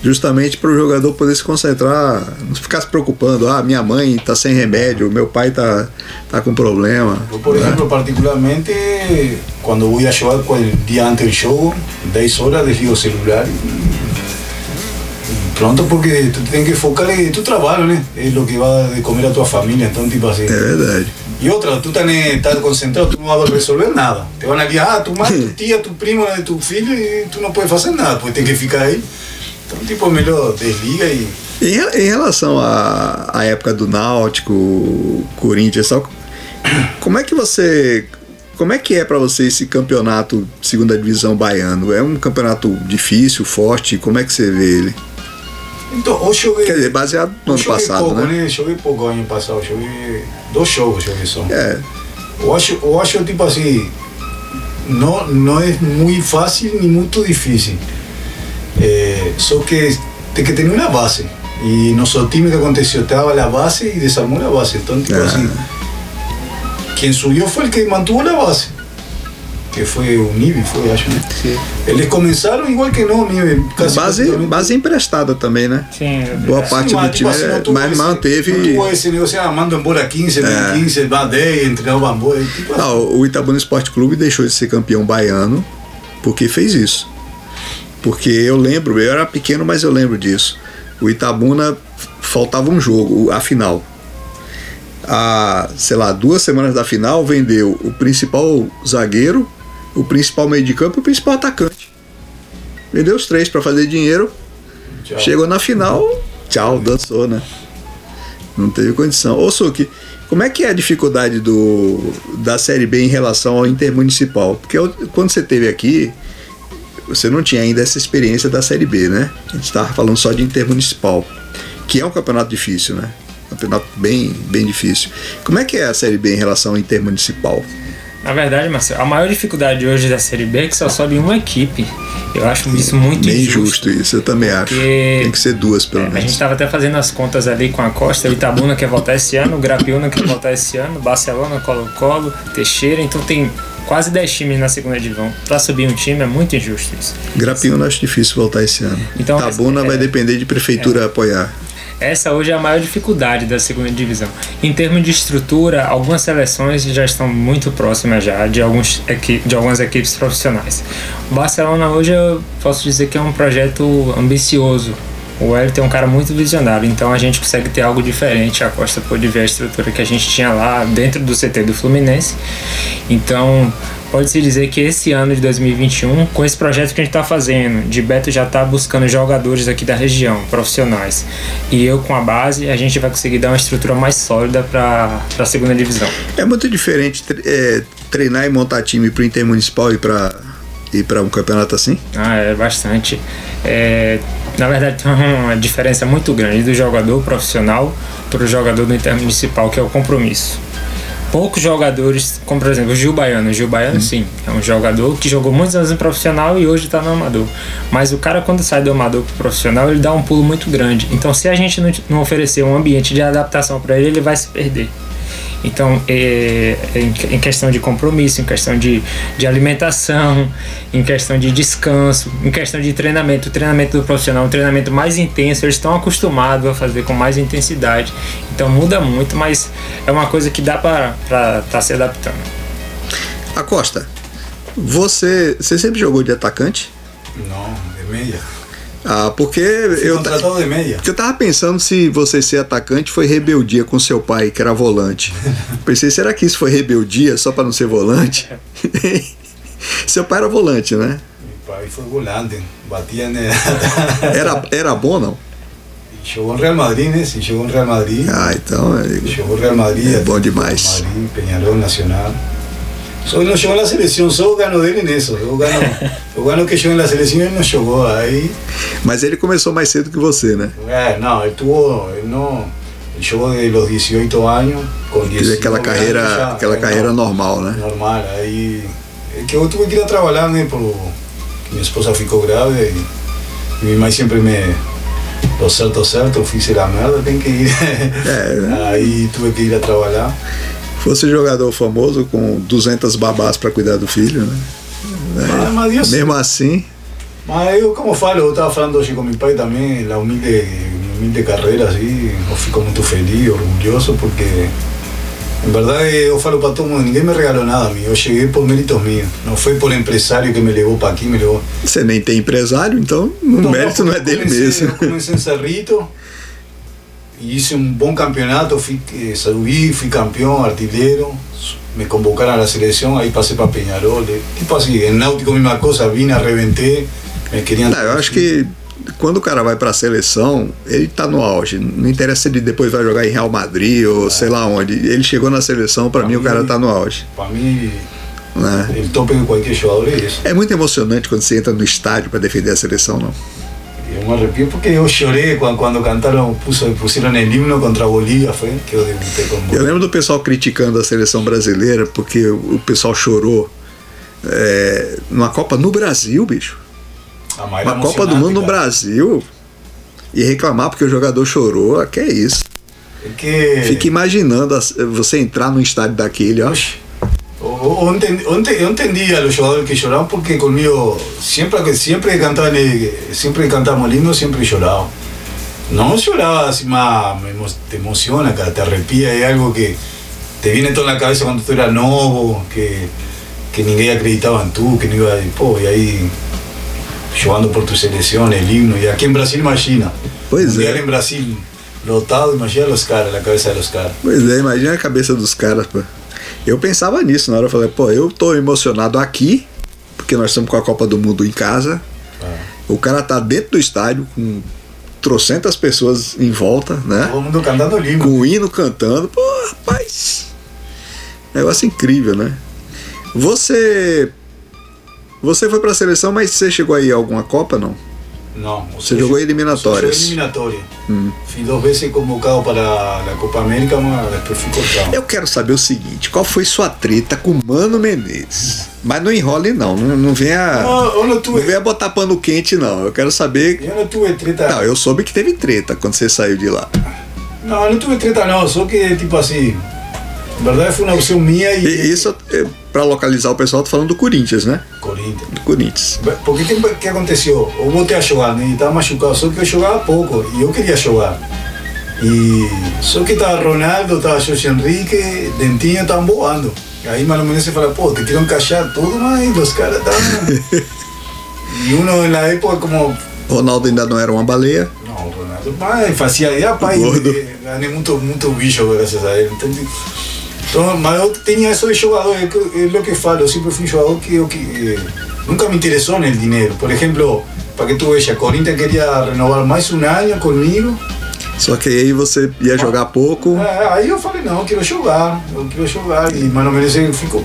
Justamente para o jogador poder se concentrar, não ficar se preocupando, ah, minha mãe está sem remédio, meu pai está tá com problema. Eu, por né? exemplo, particularmente, quando vou a jogar o dia antes do jogo, 10 horas desligo o celular e pronto, porque tu tem que focar em tu trabalho, né? É o que vai de comer a tua família, então tipo assim. É verdade. E outra, tu estás tá concentrado, tu não vai resolver nada. Te vão ali, ah, tu mãe, tu tia, tu primo, tu filho, e tu não pode fazer nada, porque tem que ficar aí. Então, tipo, melhor desliga e. Em, em relação à, à época do Náutico, Corinthians, tal, como é que você. Como é que é para você esse campeonato segunda divisão baiano? É um campeonato difícil, forte? Como é que você vê ele? Então, hoje eu Quer dizer, baseado no ano joguei passado, pouco, né? Joguei pouco ano passado, joguei dois jogos, joguei só. É, Eu acho, eu acho tipo assim, não, não é muito fácil nem muito difícil. É, só que tem que ter uma base. E nosso time que aconteceu, estava a base e desarmou a base. Então, tipo Ah. assim, quem subiu foi o que mantuvo a base. Que foi o Nibi, foi, acho, né? Eles começaram igual que não, quase base, base emprestada também, né? Sim. Boa Sim, parte do mas, time, tipo assim, mas esse- manteve. Não tuvo esse negócio, ah, manda embora 15, vem É. 15, vai 10, entregou o bambu. Tipo, assim. Não, o Itabuna Esporte Clube deixou de ser campeão baiano porque fez isso. Porque eu lembro, eu era pequeno, mas eu lembro disso. O Itabuna faltava um jogo, a final. Há, sei lá, duas semanas da final vendeu o principal zagueiro, o principal meio de campo e o principal atacante. Vendeu os três para fazer dinheiro. tchau. Chegou na final, tchau, dançou, né? Não teve condição. Ô, Suki, como é que é a dificuldade do, da Série B em relação ao Intermunicipal? Porque eu- quando você teve aqui, você não tinha ainda essa experiência da Série B, né? A gente estava falando só de Intermunicipal, que é um campeonato difícil, né? Campeonato bem, bem difícil. Como é que é a Série B em relação ao Intermunicipal? Na verdade, Marcelo, a maior dificuldade hoje da Série B é que só sobe uma equipe. Eu acho isso muito bem injusto. injusto isso, eu também acho. Tem que ser duas, pelo É, a menos. gente estava até fazendo as contas ali com a Costa, o Itabuna quer voltar esse ano, o Grapiúna quer voltar esse ano, Barcelona, Colo-Colo, Teixeira, então tem quase 10 times na segunda divisão. Para subir um time é muito injusto isso. Grapiúna acho difícil voltar esse ano. Então, Tabuna é- vai depender de prefeitura apoiar. Essa hoje é a maior dificuldade da segunda divisão. Em termos de estrutura, algumas seleções já estão muito próximas já de, alguns de algumas equipes profissionais. O Barcelona hoje eu posso dizer que é um projeto ambicioso. O Wellington é um cara muito visionário, então a gente consegue ter algo diferente. A Costa pôde ver a estrutura que a gente tinha lá dentro do CT do Fluminense. Então, pode-se dizer que esse ano de 2021, com esse projeto que a gente está fazendo, de Beto já está buscando jogadores aqui da região, profissionais, e eu com a base, a gente vai conseguir dar uma estrutura mais sólida para a segunda divisão. É muito diferente é, treinar e montar time para o Intermunicipal e para ir para um campeonato assim? Ah, é bastante. É, Na verdade, tem uma diferença muito grande do jogador profissional para o jogador do intermunicipal, que é o compromisso. Poucos jogadores, como por exemplo o Gil Baiano. O Gil Baiano, sim, é um jogador que jogou muitos anos no profissional e hoje está no amador. Mas o cara, quando sai do amador para o profissional, ele dá um pulo muito grande. Então, se a gente não, não oferecer um ambiente de adaptação para ele, ele vai se perder. Então, é, é em, em questão de compromisso, em questão de, de alimentação, em questão de descanso, em questão de treinamento, o treinamento do profissional, um treinamento mais intenso, eles estão acostumados a fazer com mais intensidade. Então muda muito, mas é uma coisa que dá para estar tá se adaptando. Acosta, você, você sempre jogou de atacante? Não, de meia. Ah, porque eu, porque eu tava pensando se você ser atacante foi rebeldia com seu pai, que era volante. Pensei, será que isso foi rebeldia só para não ser volante? seu pai era volante, né? Mi pai foi volante, batia en Era, era bom não? Jogou em Real Madrid, né? Jogou em Real Madrid. Ah, então. é- Jogou Real Madrid. É bom demais. Madrid, Peñarol, Nacional. Só não jogou na seleção, só o gano dele nisso. O gano, o gano que jogou na seleção ele não jogou. Aí, Mas ele começou mais cedo que você, né? é, não, ele tuvo, ele não, ele jogou de los 18 anos, com Quer 19 dizer, aquela anos carreira, já, aquela é, carreira não, normal, né? normal. Aí, é que eu tive que ir a trabalhar, né? Por, minha esposa ficou grávida e, minha mãe sempre me, lo certo, certo, eu fiz a merda, tem que ir. É. Aí tive que ir a trabalhar. Fosse jogador famoso com 200 babás para cuidar do filho, né? Mas, mas Deus Mesmo assim, Mas eu, como falo, eu estava falando hoje com meu pai também, a humilde, humilde carreira, assim, eu fico muito feliz, orgulhoso, porque, em verdade, eu falo para todo mundo, ninguém me regalou nada a mim, eu cheguei por méritos meus, não foi por empresário que me levou para aqui, me levou... você nem tem empresário, então o Não, mérito não, não é dele comecei- mesmo. Eu comecei em Cerrito, e hice um bom campeonato, fui, eh, subí, fui campeão, artilheiro, me convocaram à seleção, aí passei para Peñarol, eh, tipo assim, em Náutico a mesma coisa, vim, arrebentei, me queriam... Não, eu acho que quando o cara vai para a seleção, ele tá no auge. Não interessa se ele depois vai jogar em Real Madrid ou sei lá onde. Ele chegou na seleção, para Pra mim o mim- cara tá no auge. Para mim, Né? o tope de qualquer jogador é isso. É muito emocionante quando você entra no estádio para defender a seleção, não? Eu me arrepio porque eu chorei quando, quando cantaram, puso, puseram o himno contra a Bolívia, foi que eu debutei com Eu Bolívia. lembro do pessoal criticando a seleção brasileira porque o pessoal chorou é, numa Copa no Brasil, bicho. A mais Uma Copa do Mundo no cara. Brasil. E reclamar porque o jogador chorou, ah, que é isso. É que... Fica imaginando você entrar num estádio daquele, ó. Oxe, Entendi- eu entendia los jugadores que lloraban porque conmigo siempre que siempre cantaban el- siempre que cantamos himno siempre lloraba. No lloraba así más, te emociona, cara, te arrepía, es algo que te viene todo en la cabeza cuando tú eras nuevo, que, que ninguém acreditaba en tú, que no iba a y ahí jugando por tu selección, el himno, y aquí en Brasil imagina, Pois é. en Brasil, lotado, imagina los caras, la cabeza de los caras. Pois é, imagina a cabeça dos caras, pô. Eu pensava nisso na hora, eu falei, pô, eu tô emocionado aqui, porque nós estamos com a Copa do Mundo em casa. O cara tá dentro do estádio com trocentas pessoas em volta, né? Todo mundo cantando himno. Com o hino cantando. Pô, rapaz. Negócio incrível, né? Você. Você foi pra seleção, mas você chegou aí a alguma Copa, não? No, o Você jogou eliminatórias. Fui eliminatoria. Hum. Fui dos veces convocado para la Copa América, mas después fui cortado. Eu quero saber o seguinte: qual foi sua treta com o Mano Menezes? Mas não enrole, não. Não, não venha. Eu não Não tuve, venha botar pano quente, não. Eu quero saber. eu não tuve treta. Não, eu soube que teve treta quando você saiu de lá. No, no tuve treta, no, só que tipo así. En verdad fue una opción mía y. E isso, é, pra localizar o pessoal, tô falando do Corinthians, né? Corinthians. Do Corinthians. Porque que, que aconteceu? Eu voltei a jogar, né? E estava machucado, só que eu jogava pouco e eu queria jogar. E só que estava Ronaldo, estava Jorge Henrique, Dentinho estavam voando. Aí menos você fala, pô, te quero encaixar tudo, mas os caras estavam. e uno na época como. Ronaldo ainda não era uma baleia. Não, Ronaldo, mas fazia, pai, Gordo. eh, ganhei muito, muito bicho graças a ele. Entende? Então, mas eu tinha isso de jogador, é, que, é o que falo, eu sempre fui jogador que, eu, que eh, nunca me interessou no dinheiro. Por exemplo, para que tu veja, Corinthians queria renovar mais um ano comigo. Só que aí você ia jogar pouco. É, aí eu falei, não, eu quero jogar, eu quero jogar. E menos ele ficou.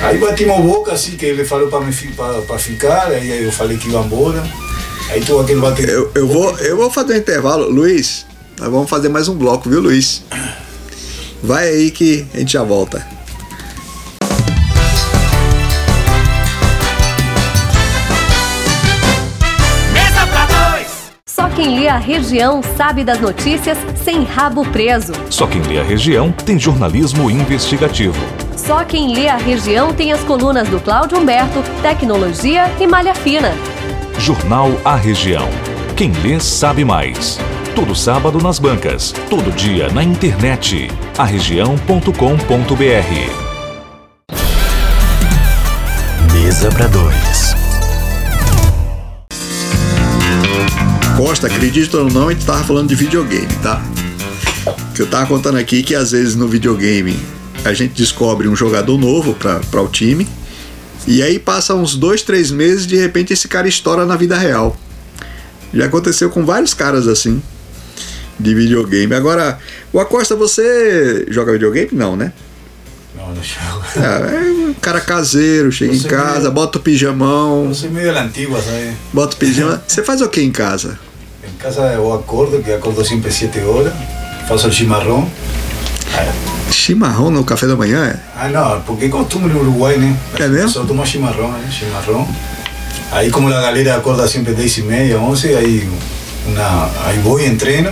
Aí batimos boca assim, que ele falou para ficar, aí eu falei que ia embora. Aí tu aquele bate. Eu, eu, vou, eu vou fazer um intervalo. Luiz, nós vamos fazer mais um bloco, viu, Luiz? Vai aí que a gente já volta. Mesa pra dois. Só quem lê a região sabe das notícias sem rabo preso. Só quem lê a região tem jornalismo investigativo. Só quem lê a região tem as colunas do Cláudio Humberto, Tecnologia e Malha Fina. Jornal A Região. Quem lê sabe mais. Todo sábado nas bancas, todo dia na internet. arregião.com.br. Mesa para dois. Costa, acredita ou não, a gente tava falando de videogame, tá? Que eu tava contando aqui que às vezes no videogame a gente descobre um jogador novo para o time. E aí passa uns dois, três meses, de repente esse cara estoura na vida real. Já aconteceu com vários caras assim, de videogame. Agora, o Acosta, você joga videogame? Não, né? No, no jogo. É, é um cara caseiro, chega em Você casa, meio- bota o pijamão, Eu medio de la antigua, ¿sabes? bota o pijama. Você faz o que em casa? En casa eu acordo, que acordo siempre 7 horas, faço el chimarrón. Chimarrão no café da manhã? é? Ah, no, porque é costume en Uruguay, ¿no? ¿Es bien? Solo tomo chimarrón, ¿eh? Chimarrón. Ahí como la galera acorda siempre 10 y media, 11, ahí, una, ahí voy, entreno.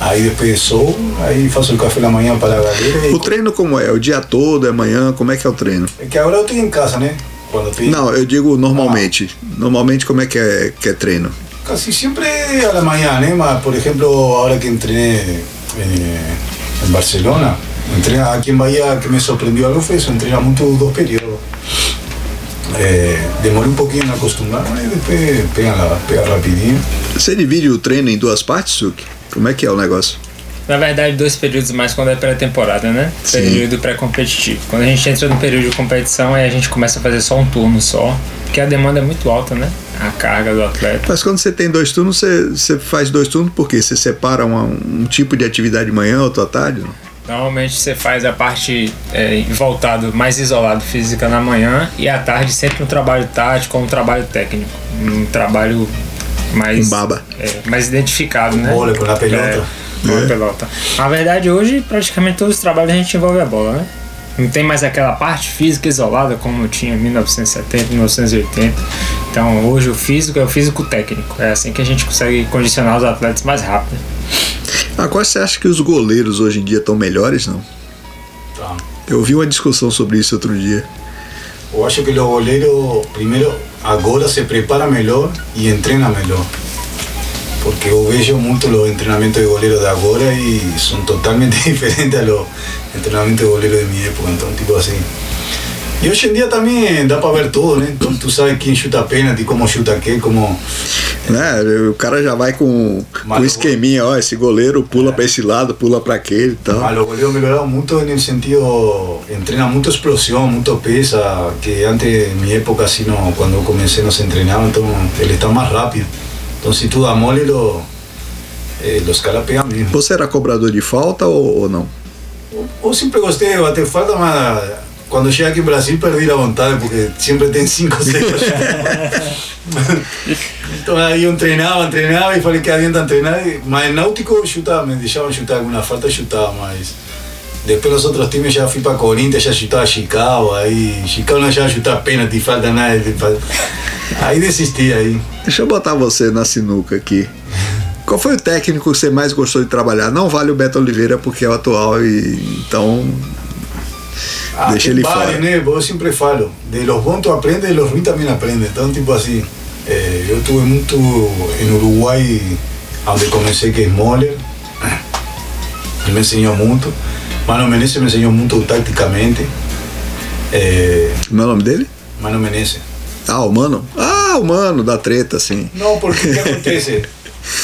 Aí depois sou, aí faço o café da manhã para a galera. E... O treino como é? O dia todo, é manhã? Como é que é o treino? É que agora eu estou em casa, né? Quando Não, eu digo normalmente. Normalmente como é que é, que é treino? Casi siempre a la mañana, ¿eh? Mas, por ejemplo, ahora que entrené eh, en Barcelona, entrené aquí en Bahía, que me sorprendió algo fue eso, entrené mucho dos periodos. Eh, demoré un poquito en acostumbrarme y después pega, pega rapidinho. Você divide o treino em duas partes, Suki? Como é que é o negócio? Na verdade, dois períodos mais quando é pré-temporada, né? Sim. Período pré-competitivo. Quando a gente entra no período de competição, aí a gente começa a fazer só um turno só, porque a demanda é muito alta, né? A carga do atleta. Mas quando você tem dois turnos, você, você faz dois turnos por quê? Você separa uma- um tipo de atividade de manhã, outro à tarde? não? Normalmente você faz a parte é, voltado mais isolado física na manhã e à tarde sempre um trabalho tático ou um trabalho técnico. Um trabalho mais. Um baba. é, mais identificado, né? Bola com a pelota. É, com a É. pelota. Na verdade, hoje praticamente todos os trabalhos a gente envolve a bola, né? Não tem mais aquela parte física isolada como tinha em 1970, 1980. Então hoje o físico é o físico técnico. É assim que a gente consegue condicionar os atletas mais rápido. Agora você acha que os goleiros hoje em dia estão melhores, não? Tá. Eu vi uma discussão sobre isso outro dia. Eu acho que o goleiro, primeiro, agora se prepara melhor e entrena melhor. Porque eu vejo muito os treinamentos de goleiro de agora e são totalmente diferentes a los treinamentos de goleiro de minha época. Então, tipo assim. E hoje em dia também dá para ver tudo, né? Então, tu sabe quem chuta pênalti, como chuta quem, como. Né? O cara já vai com, o- esqueminha, ó, esse goleiro pula pra esse lado, pula pra aquele e tal. Mas os goleiros melhoraram muito no sentido. Entrena muito explosão, muito pesa, que antes, em minha época, assim, não, quando eu comecei, não se treinava, então ele está mais rápido. Então, se tu dá mole, lo, eh, os caras pegam mesmo. Você era cobrador de falta ou, ou não? Eu sempre gostei de bater falta, mas quando cheguei aqui no Brasil perdi a vontade, porque sempre tem cinco, seis pra chutar. Então aí eu treinava, treinava e falei que adianta treinar, mas Náutico eu chutava, me deixavam chutar alguma falta, eu chutava, mas depois nos outros times já fui para Corinthians, já chutava Chicago, aí Chicago não já chutar pênalti, falta nada, aí desisti aí. Deixa eu botar você na sinuca aqui. Qual foi o técnico que você mais gostou de trabalhar? Não vale o Beto Oliveira porque é o atual e então Ah, Deixa ele fora. né? Eu sempre falo. De los bons tu aprende, de los ruins também aprende. Então, tipo assim, eh, eu estive muito em Uruguai, onde comecei que é Moller. Ele me ensinou muito. Mano Menezes me ensinou muito taticamente. Eh, como é o nome dele? Mano Menezes. Ah, o Mano? Ah, o Mano, da treta, sim. Não, porque o que acontece?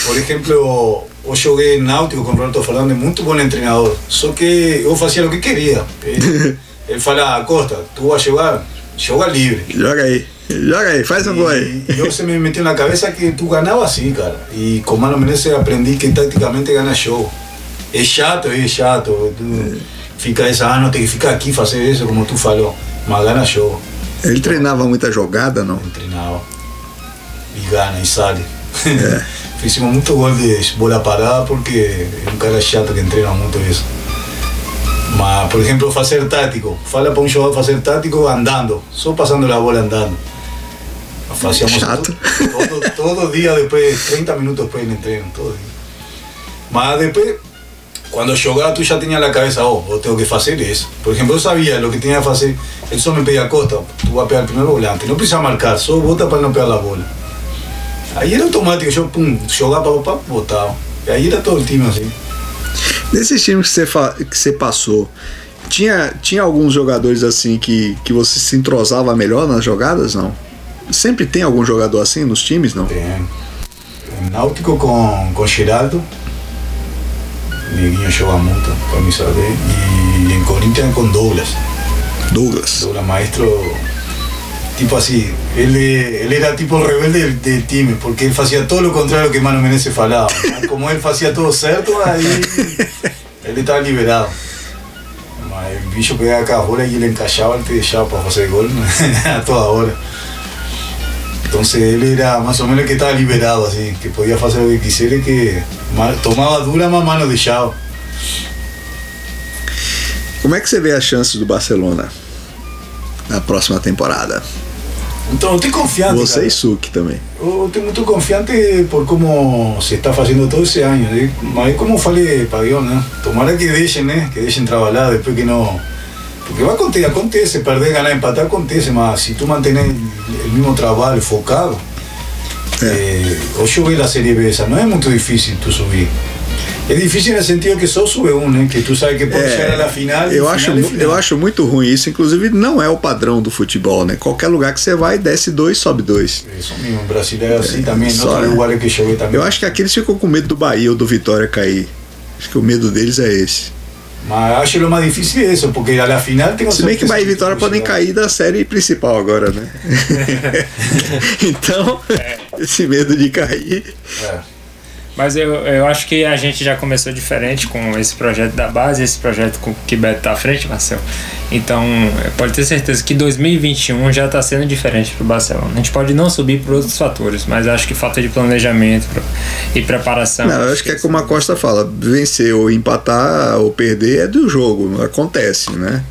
Por exemplo, eu joguei Náutico com o Roberto Fernandes, muito bom treinador. Só que eu fazia o que queria. Ele, ele falava, Costa, tu vai jogar, joga livre. Joga aí. Joga aí, faz um gol aí. E eu se me meteu na cabeça que tu ganhava assim, cara. E com Mano Menezes aprendi que taticamente ganha jogo. É chato, é chato. Tu fica essa, ah, não tem que ficar aqui fazer isso, como tu falou. Mas ganha jogo. Ele treinava muita jogada, não? Treinava. y gana y sale. Hicimos mucho gol de bola parada porque es un cara chato que entrena mucho eso. Mas, por ejemplo, hacer táctico. Fala para un jugador hacer táctico andando, solo pasando la bola andando. Hacíamos Chato. todo, todo día después, 30 minutos después del entreno, todo día. Mas después, cuando jugaba tú ya tenías la cabeza, oh, vos tengo que hacer eso. Por ejemplo, yo sabía lo que tenía que hacer, él solo me pedía costa, tú vas a pegar el primer volante, no precisaba marcar, solo bota para no pegar la bola. Aí era automático, yo pum, jogava, pá, pá, botava. E aí era todo o time assim. Nesses times que você, que você passou, tinha, tinha alguns jogadores assim que, que você se entrosava melhor nas jogadas, não? Sempre tem algum jogador assim nos times, não? Tem. Em Náutico com, com Geraldo, Neguinho joga muito, camisa dele, e em Corinthians com Douglas. Douglas. Douglas Maestro, tipo así, él, eh, él era tipo rebelde del, del time, porque él hacía todo lo contrario que Mano Menezes falaba. Como él hacía todo certo, ahí él estaba liberado. Mas El bicho pegaba cada bola y él encallaba el dejaba para hacer gol a toda hora. Entonces él era más o menos el que estaba liberado, así, que podía hacer lo que quisiera y que ma- tomaba dura, más mano deixava. Como é que você vê as chances do Barcelona na próxima temporada? Então, eu estou confiante. Você cara. e Suki também. Eu estou muito confiante por como se está fazendo todo esse ano. Né? Mas como falei para Deus, né? Tomara que deixem, né? Que deixem trabalhar depois que não. Porque vai acontecer, acontece, perder, ganar, empatar, acontece, mas se tu mantens o mesmo trabalho focado, eh, hoje eu vejo a Série B essa, não é muito difícil tu subir. É difícil no sentido que só sube um, né? Que tu sabe que pode chegar na final. eu, final acho, é final. eu acho muito ruim isso. Inclusive, não é o padrão do futebol, né? Qualquer lugar que você vai, desce dois, sobe dois. Isso mesmo, o Brasil é assim também, em só, outros né? lugares que joguei também. Eu acho que aqui eles ficam com medo do Bahia ou do Vitória cair. Acho que o medo deles é esse. Mas acho o mais difícil é isso, porque a la final tenho Se bem que Bahia e Vitória podem cair da série principal agora, né? então, esse medo de cair. É. Mas eu, eu acho que a gente já começou diferente com esse projeto da base, esse projeto com que Beto tá à frente, Marcel. Então, pode ter certeza que 2021 já está sendo diferente para o Barcelona. A gente pode não subir por outros fatores, mas acho que falta de planejamento e preparação. Não, acho que é como a Costa fala: vencer ou empatar ou perder é do jogo, acontece, né?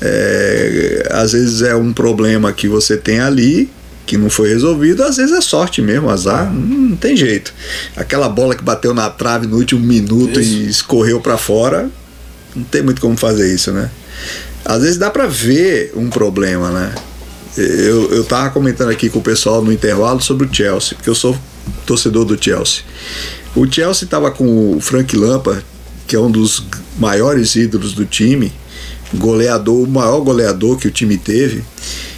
É, às vezes é um problema que você tem ali que não foi resolvido, às vezes é sorte mesmo, azar, não, não tem jeito. Aquela bola que bateu na trave no último minuto e escorreu para fora, não tem muito como fazer isso, né? Às vezes dá para ver um problema, né? Eu, eu tava comentando aqui com o pessoal no intervalo sobre o Chelsea, porque eu sou torcedor do Chelsea. O Chelsea estava com o Frank Lampard, que é um dos maiores ídolos do time, goleador, o maior goleador que o time teve.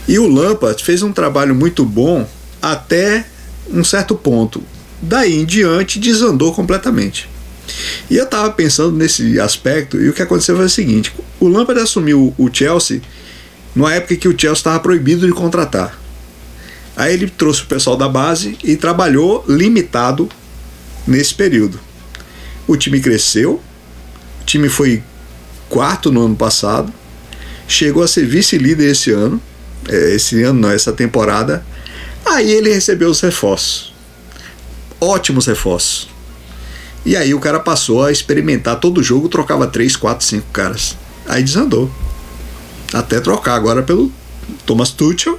E o Lampard fez um trabalho muito bom até um certo ponto. Daí em diante desandou completamente. E eu estava pensando nesse aspecto e o que aconteceu foi o seguinte: o Lampard assumiu o Chelsea numa época que o Chelsea estava proibido de contratar. Aí ele trouxe o pessoal da base e trabalhou limitado nesse período. O time cresceu, o time foi quarto no ano passado, chegou a ser vice-líder esse ano, esse ano não, essa temporada. Aí ele recebeu os reforços, ótimos reforços. E aí o cara passou a experimentar todo jogo, trocava 3, 4, 5 caras. Aí desandou. Até trocar agora pelo Thomas Tuchel,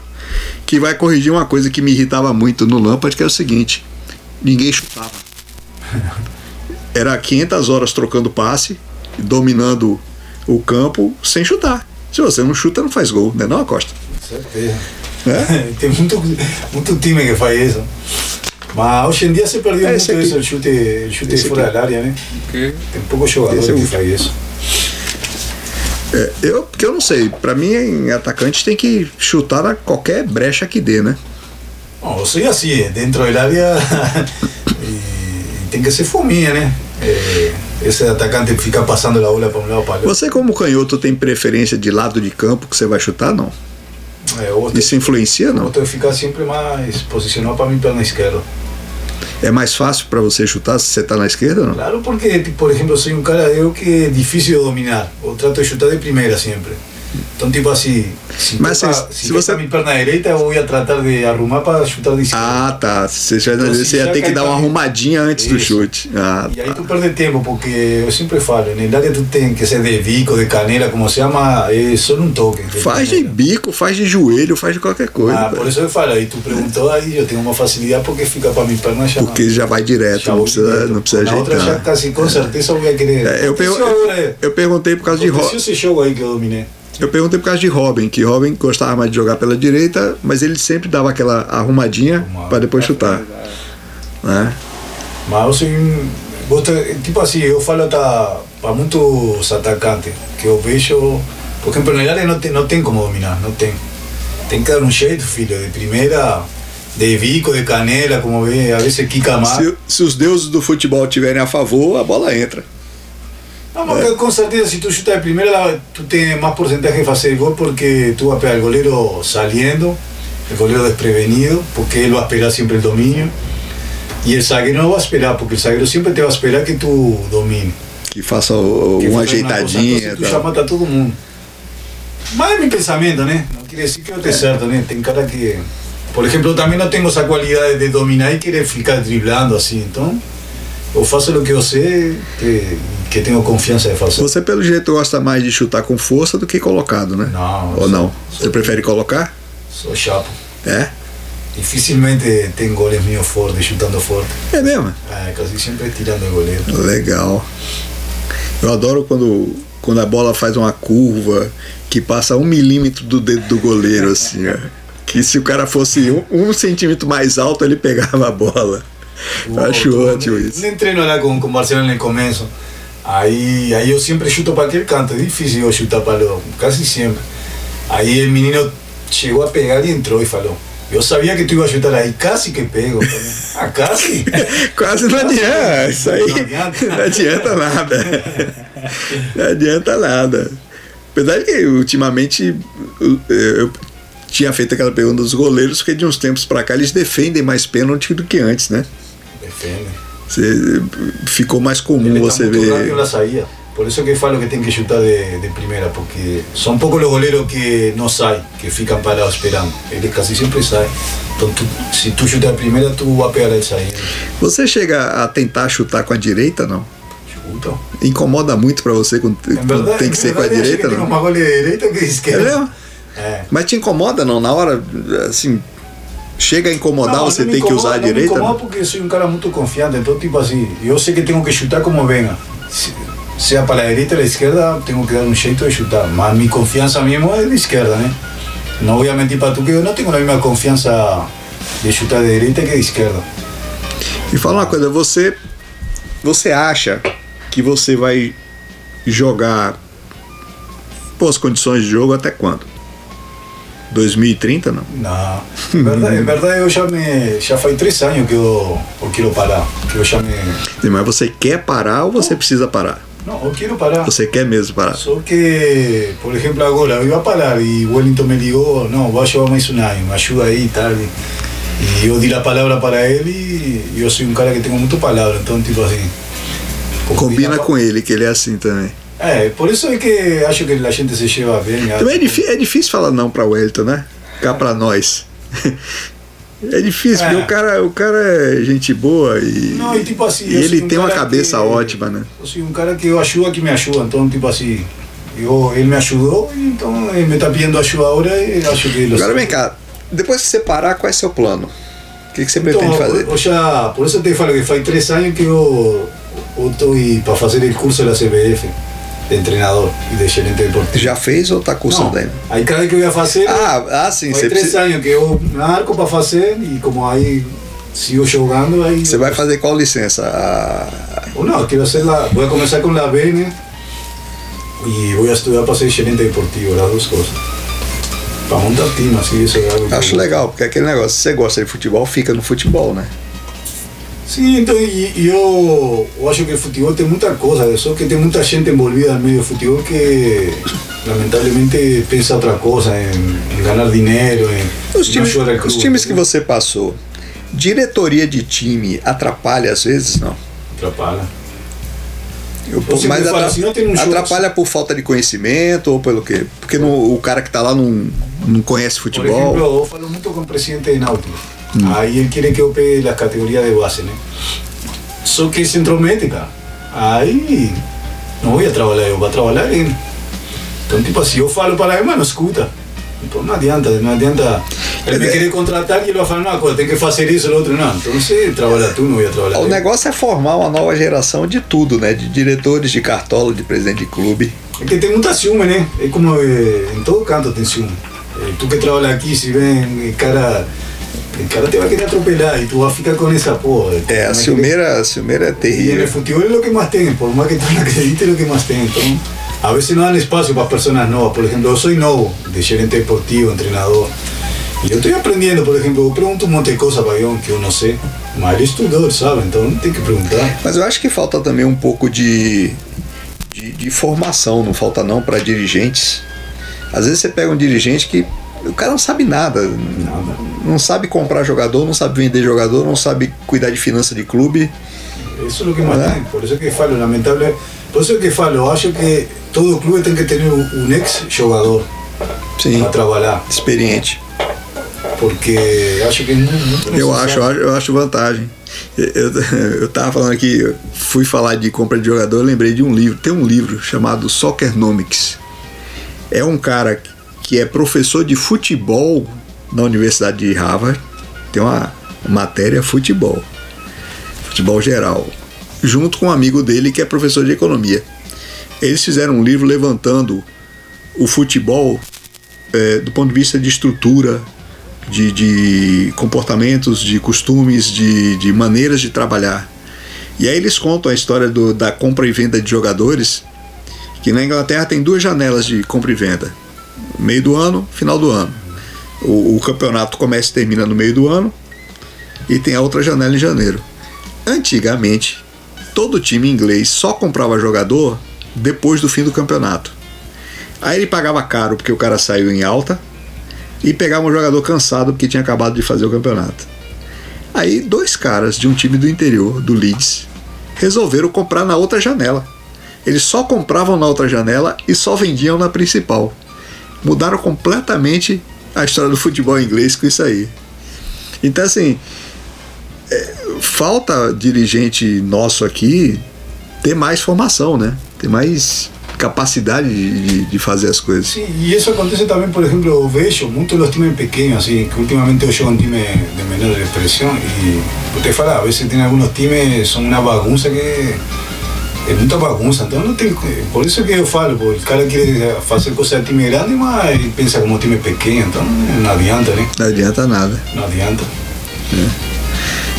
que vai corrigir uma coisa que me irritava muito no Lampard, que é o seguinte: ninguém chutava. Era 500 horas trocando passe, dominando o campo sem chutar. Se você não chuta, não faz gol, né? Não, Acosta. Certeza. É? Tem muito, muito time que faz isso. Mas hoje em dia se perdeu É, muito aqui. isso, o chute, chute Esse fora aqui. da área, né? Que- Tem poucos jogadores é que faz isso. É, eu, porque eu não sei, pra mim, em atacante tem que chutar a qualquer brecha que dê, né? Bom, eu sei assim, dentro da área tem que ser fominha, né? É, esse atacante fica passando a bola para um lado para outro. Você, como canhoto, tem preferência de lado de campo que você vai chutar? Não. É, eu Isso influencia, eu não? gosto de ficar sempre mais posicionado para mim perna esquerda. É mais fácil pra você chutar se você tá na esquerda ou não? Claro, porque, por exemplo, sou um cara eu que é difícil de dominar. Eu trato de chutar de primeira sempre. Então, tipo assim, se, Mas se- se, se você- mi perna direita, eu vou tratar de arrumar para chutar de esquerda. Ah, tá. Você, já, Então, você ia já ter que dar uma arrumadinha antes do Isso. chute. Ah, E aí tá. tu perde tempo, porque eu sempre falo, na área tu tem que ser de bico, de canela, como se chama, é só um toque. de Faz de bico, faz de joelho, faz de qualquer coisa. Ah, por isso eu falo, aí tu perguntou, aí eu tenho uma facilidade porque fica para minha perna chamar. Porque já vai direto, Já não precisa, direto. não precisa Na outra já ajeitar. casi com certeza eu ia querer. É, eu, per- agora, eu perguntei por causa de aconteceu Robin. esse jogo aí que eu dominei. Eu perguntei por causa de Robin, que Robin gostava mais de jogar pela direita, mas ele sempre dava aquela arrumadinha para depois chutar. Né? Mas. Gosto, tipo assim, eu falo para muitos atacantes que eu vejo. Por exemplo, na área não tem, não tem como dominar, não tem. Tem que dar um jeito, filho, de primeira, de bico, de canela, como vê, a vezes quica mais. Se, se os deuses do futebol tiverem a favor, a bola entra. Não, mas com certeza, se tu chuta de primeira, tu tens mais porcentagem de fazer gol porque tu vas a pegar el goleiro saliendo, el goleiro desprevenido, porque ele vai esperar sempre o domínio. E o zagueiro não vai esperar, porque o zagueiro sempre te vai esperar que tu domine. Que faça o- Que uma ajeitadinha. então, tu já mata todo mundo. Mas é meu pensamento, né? Não quer dizer que eu esteja certo, né? Tem cara que. Por exemplo, eu também não tenho essa qualidade de dominar e querer ficar driblando assim. Então, eu faço o que eu sei, que, que tenho confiança de fazer. Você, pelo jeito, gosta mais de chutar com força do que colocado, né? Não, Ou não? sou- Você prefere colocar? Sou chapo. É? Dificilmente tem goles meio forte, chutando forte. É mesmo? É, quase sempre tirando o goleiro. Legal. Eu adoro quando, quando a bola faz uma curva que passa um milímetro do dedo do goleiro, assim, ó. Que se o cara fosse um, um centímetro mais alto, ele pegava a bola. Acho Tu- ótimo isso. Nem treino lá com, com Marcelo no começo. Aí, aí eu sempre chuto para aquele canto. É difícil eu chutar para o quase sempre. Aí o menino chegou a pegar e entrou e falou. Eu sabia que tu ia chutar aí, quase que pego. Ah, quase? Quase não adianta. Isso aí Não adianta. não adianta nada. Não adianta nada. Apesar de que ultimamente eu- eu tinha feito aquela pergunta dos goleiros, porque de uns tempos pra cá eles defendem mais pênalti do que antes, né? Defende. Você- ficou mais comum Ele você tá muito ver. Por isso que falo que tem que chutar de, de primeira, porque são poucos os goleiros que não saem, que ficam parados esperando. Ele quase sempre sai. Então, tu, se tu chutar de primeira, tu vai pegar ele saindo. Você chega a tentar chutar com a direita, não? Chuta. Incomoda muito pra você quando, verdade, tem que ser com a direita, que tem não? mais gol de direita que de É esquerda. mesmo? É. Mas te incomoda, não? Na hora, assim, chega a incomodar, Não, você não me tem que incomoda, usar a não direita? Me incomoda não? porque eu sou um cara muito confiante, então, tipo assim, eu sei que tenho que chutar como venha. Se, seja para a direita ou a esquerda, tenho que dar um jeito de chutar. Mas minha confiança mesmo é de esquerda, né? Não vou mentir para tu que eu não tenho a mesma confiança de chutar de direita que de esquerda. E fala uma coisa, você você acha que você vai jogar boas condições de jogo até quando? 2030 não? Não, em verdade, em verdade eu já me já faz três anos que eu, eu quero parar, que eu já me Mas você quer parar ou você precisa parar? não, eu quero parar. Você quer mesmo parar? Só que, por exemplo, agora eu ia parar e Wellington me ligou, não, vai jogar mais um ano, me ajuda aí e tal. E, e eu dei a palavra para ele e eu sou um cara que tenho muito palavra, então, tipo assim. Combina com ele, que ele é assim também. É, por isso é que acho que a gente se lleva bem. Também é, difí- é difícil falar não pra Wellington, né? Cá pra nós. É difícil, É. porque o cara, o cara é gente boa e, Não, e tipo assim. e ele um tem uma cabeça que- ótima, né? Sou um cara que eu ajudo que me ajuda, então, tipo assim. Eu, ele me ajudou, então ele me está pedindo ajuda agora e acho que ele. Agora vem cá, depois que você parar, qual é seu plano? O que, que você Então, pretende fazer? eu já, por isso eu te falo que faz três anos que eu estou para fazer o curso da CBF de treinador e de gerente deportivo. Já fez ou tá cursando ainda? aí cada vez que eu ia fazer, Ah, ah, sim, você, três precisa- anos que eu marco para fazer e como aí sigo jogando, aí... você vai fazer qual licença? Ah, não, quero ser lá, vou começar com la BN e vou estudar para ser gerente deportivo, as duas coisas. Para montar time, assim, isso é algo acho legal, porque aquele negócio, se você gosta de futebol, fica no futebol, né? Sim, então e, e eu, eu acho que o futebol tem muita coisa, só que tem muita gente envolvida no meio do futebol que lamentablemente pensa outra coisa, em, em ganhar dinheiro, em Os em times, o os times que né? você passou, diretoria de time atrapalha às vezes, não? Atrapalha. Eu- Eu sempre mas falo atra- assim, não tem um atrapalha por falta de conhecimento ou pelo quê? Porque não- o cara que tá lá não, não conhece Por futebol. ejemplo, yo falo mucho con el presidente de Náutico. Ahí él quiere que yo pegue las categorías de base, ¿no? Só que cara. Aí não voy a trabalhar, eu vou trabalhar ele. Então, tipo assim, eu falo para ele, mas não escuta. Então não adianta, não adianta. Ele me querer contratar e ele vai falar, não, coisa, tem que fazer isso, o outro, não. Então você trabalha tu, não ia trabalhar. O negócio é formar uma nova geração de tudo, né? De diretores de cartola, de presidente de clube. É que tem muita ciúme, né? É como eh, em todo canto tem ciúme. Eh, tu que trabalha aqui, se vem, cara, o cara te vai querer atropelar e tu vai ficar com essa porra. É, a ciumeira, a ciumeira é E no terrível. futebol é o que mais tem, por mais que tu não acredite, é o que mais tem. Então, a vezes não dão espaço para pessoas novas. Por exemplo, eu sou novo, de gerente deportivo, treinador. E eu estou aprendendo, por exemplo, eu pergunto um monte de coisa para Ion que eu não sei, mas ele estudou, sabe, então tem que perguntar. Mas eu acho que falta também um pouco de, de, de formação, não falta não para dirigentes. Às vezes você pega um dirigente que o cara não sabe nada, não sabe comprar jogador, não sabe vender jogador, não sabe cuidar de finança de clube. Isso é o que mais Ah. tem, por isso que falo, lamentável. Por isso que falo, eu acho que todo clube tem que ter um ex-jogador para trabalhar, experiente. porque acho que é muito Eu acho, eu acho, vantagem. Eu, eu, tava falando aqui, fui falar de compra de jogador, eu lembrei de um livro. Tem um livro chamado Soccernomics. É um cara que é professor de futebol na Universidade de Harvard. Tem uma matéria futebol, futebol geral, junto com um amigo dele que é professor de economia. Eles fizeram um livro levantando o futebol é, do ponto de vista de estrutura, de, de comportamentos, de costumes, de, de maneiras de trabalhar. E aí eles contam a história do, da compra e venda de jogadores, que na Inglaterra tem duas janelas de compra e venda. Meio do ano, final do ano. O, o campeonato começa e termina no meio do ano e tem a outra janela em janeiro. Antigamente, todo time inglês só comprava jogador depois do fim do campeonato. Aí ele pagava caro porque o cara saiu em alta e pegava um jogador cansado porque tinha acabado de fazer o campeonato. Aí dois caras de um time do interior, do Leeds, resolveram comprar na outra janela. Eles só compravam na outra janela e só vendiam na principal. Mudaram completamente a história do futebol inglês com isso aí. Então assim, é, falta dirigente nosso aqui ter mais formação, né? Ter mais capacidade de, de- fazer as coisas. Sí, y eso acontece también, por ejemplo, eu vejo muchos los times pequeños, así que últimamente yo juego en times de menor expresión y usted fala, a veces tiene algunos times, son una bagunza que es mucha bagunza, entonces no tem, por eso que yo falo, porque el cara quiere hacer cosas de time grande, mas pensa como time pequeño, então não adianta, né? Não adianta nada. Não adianta.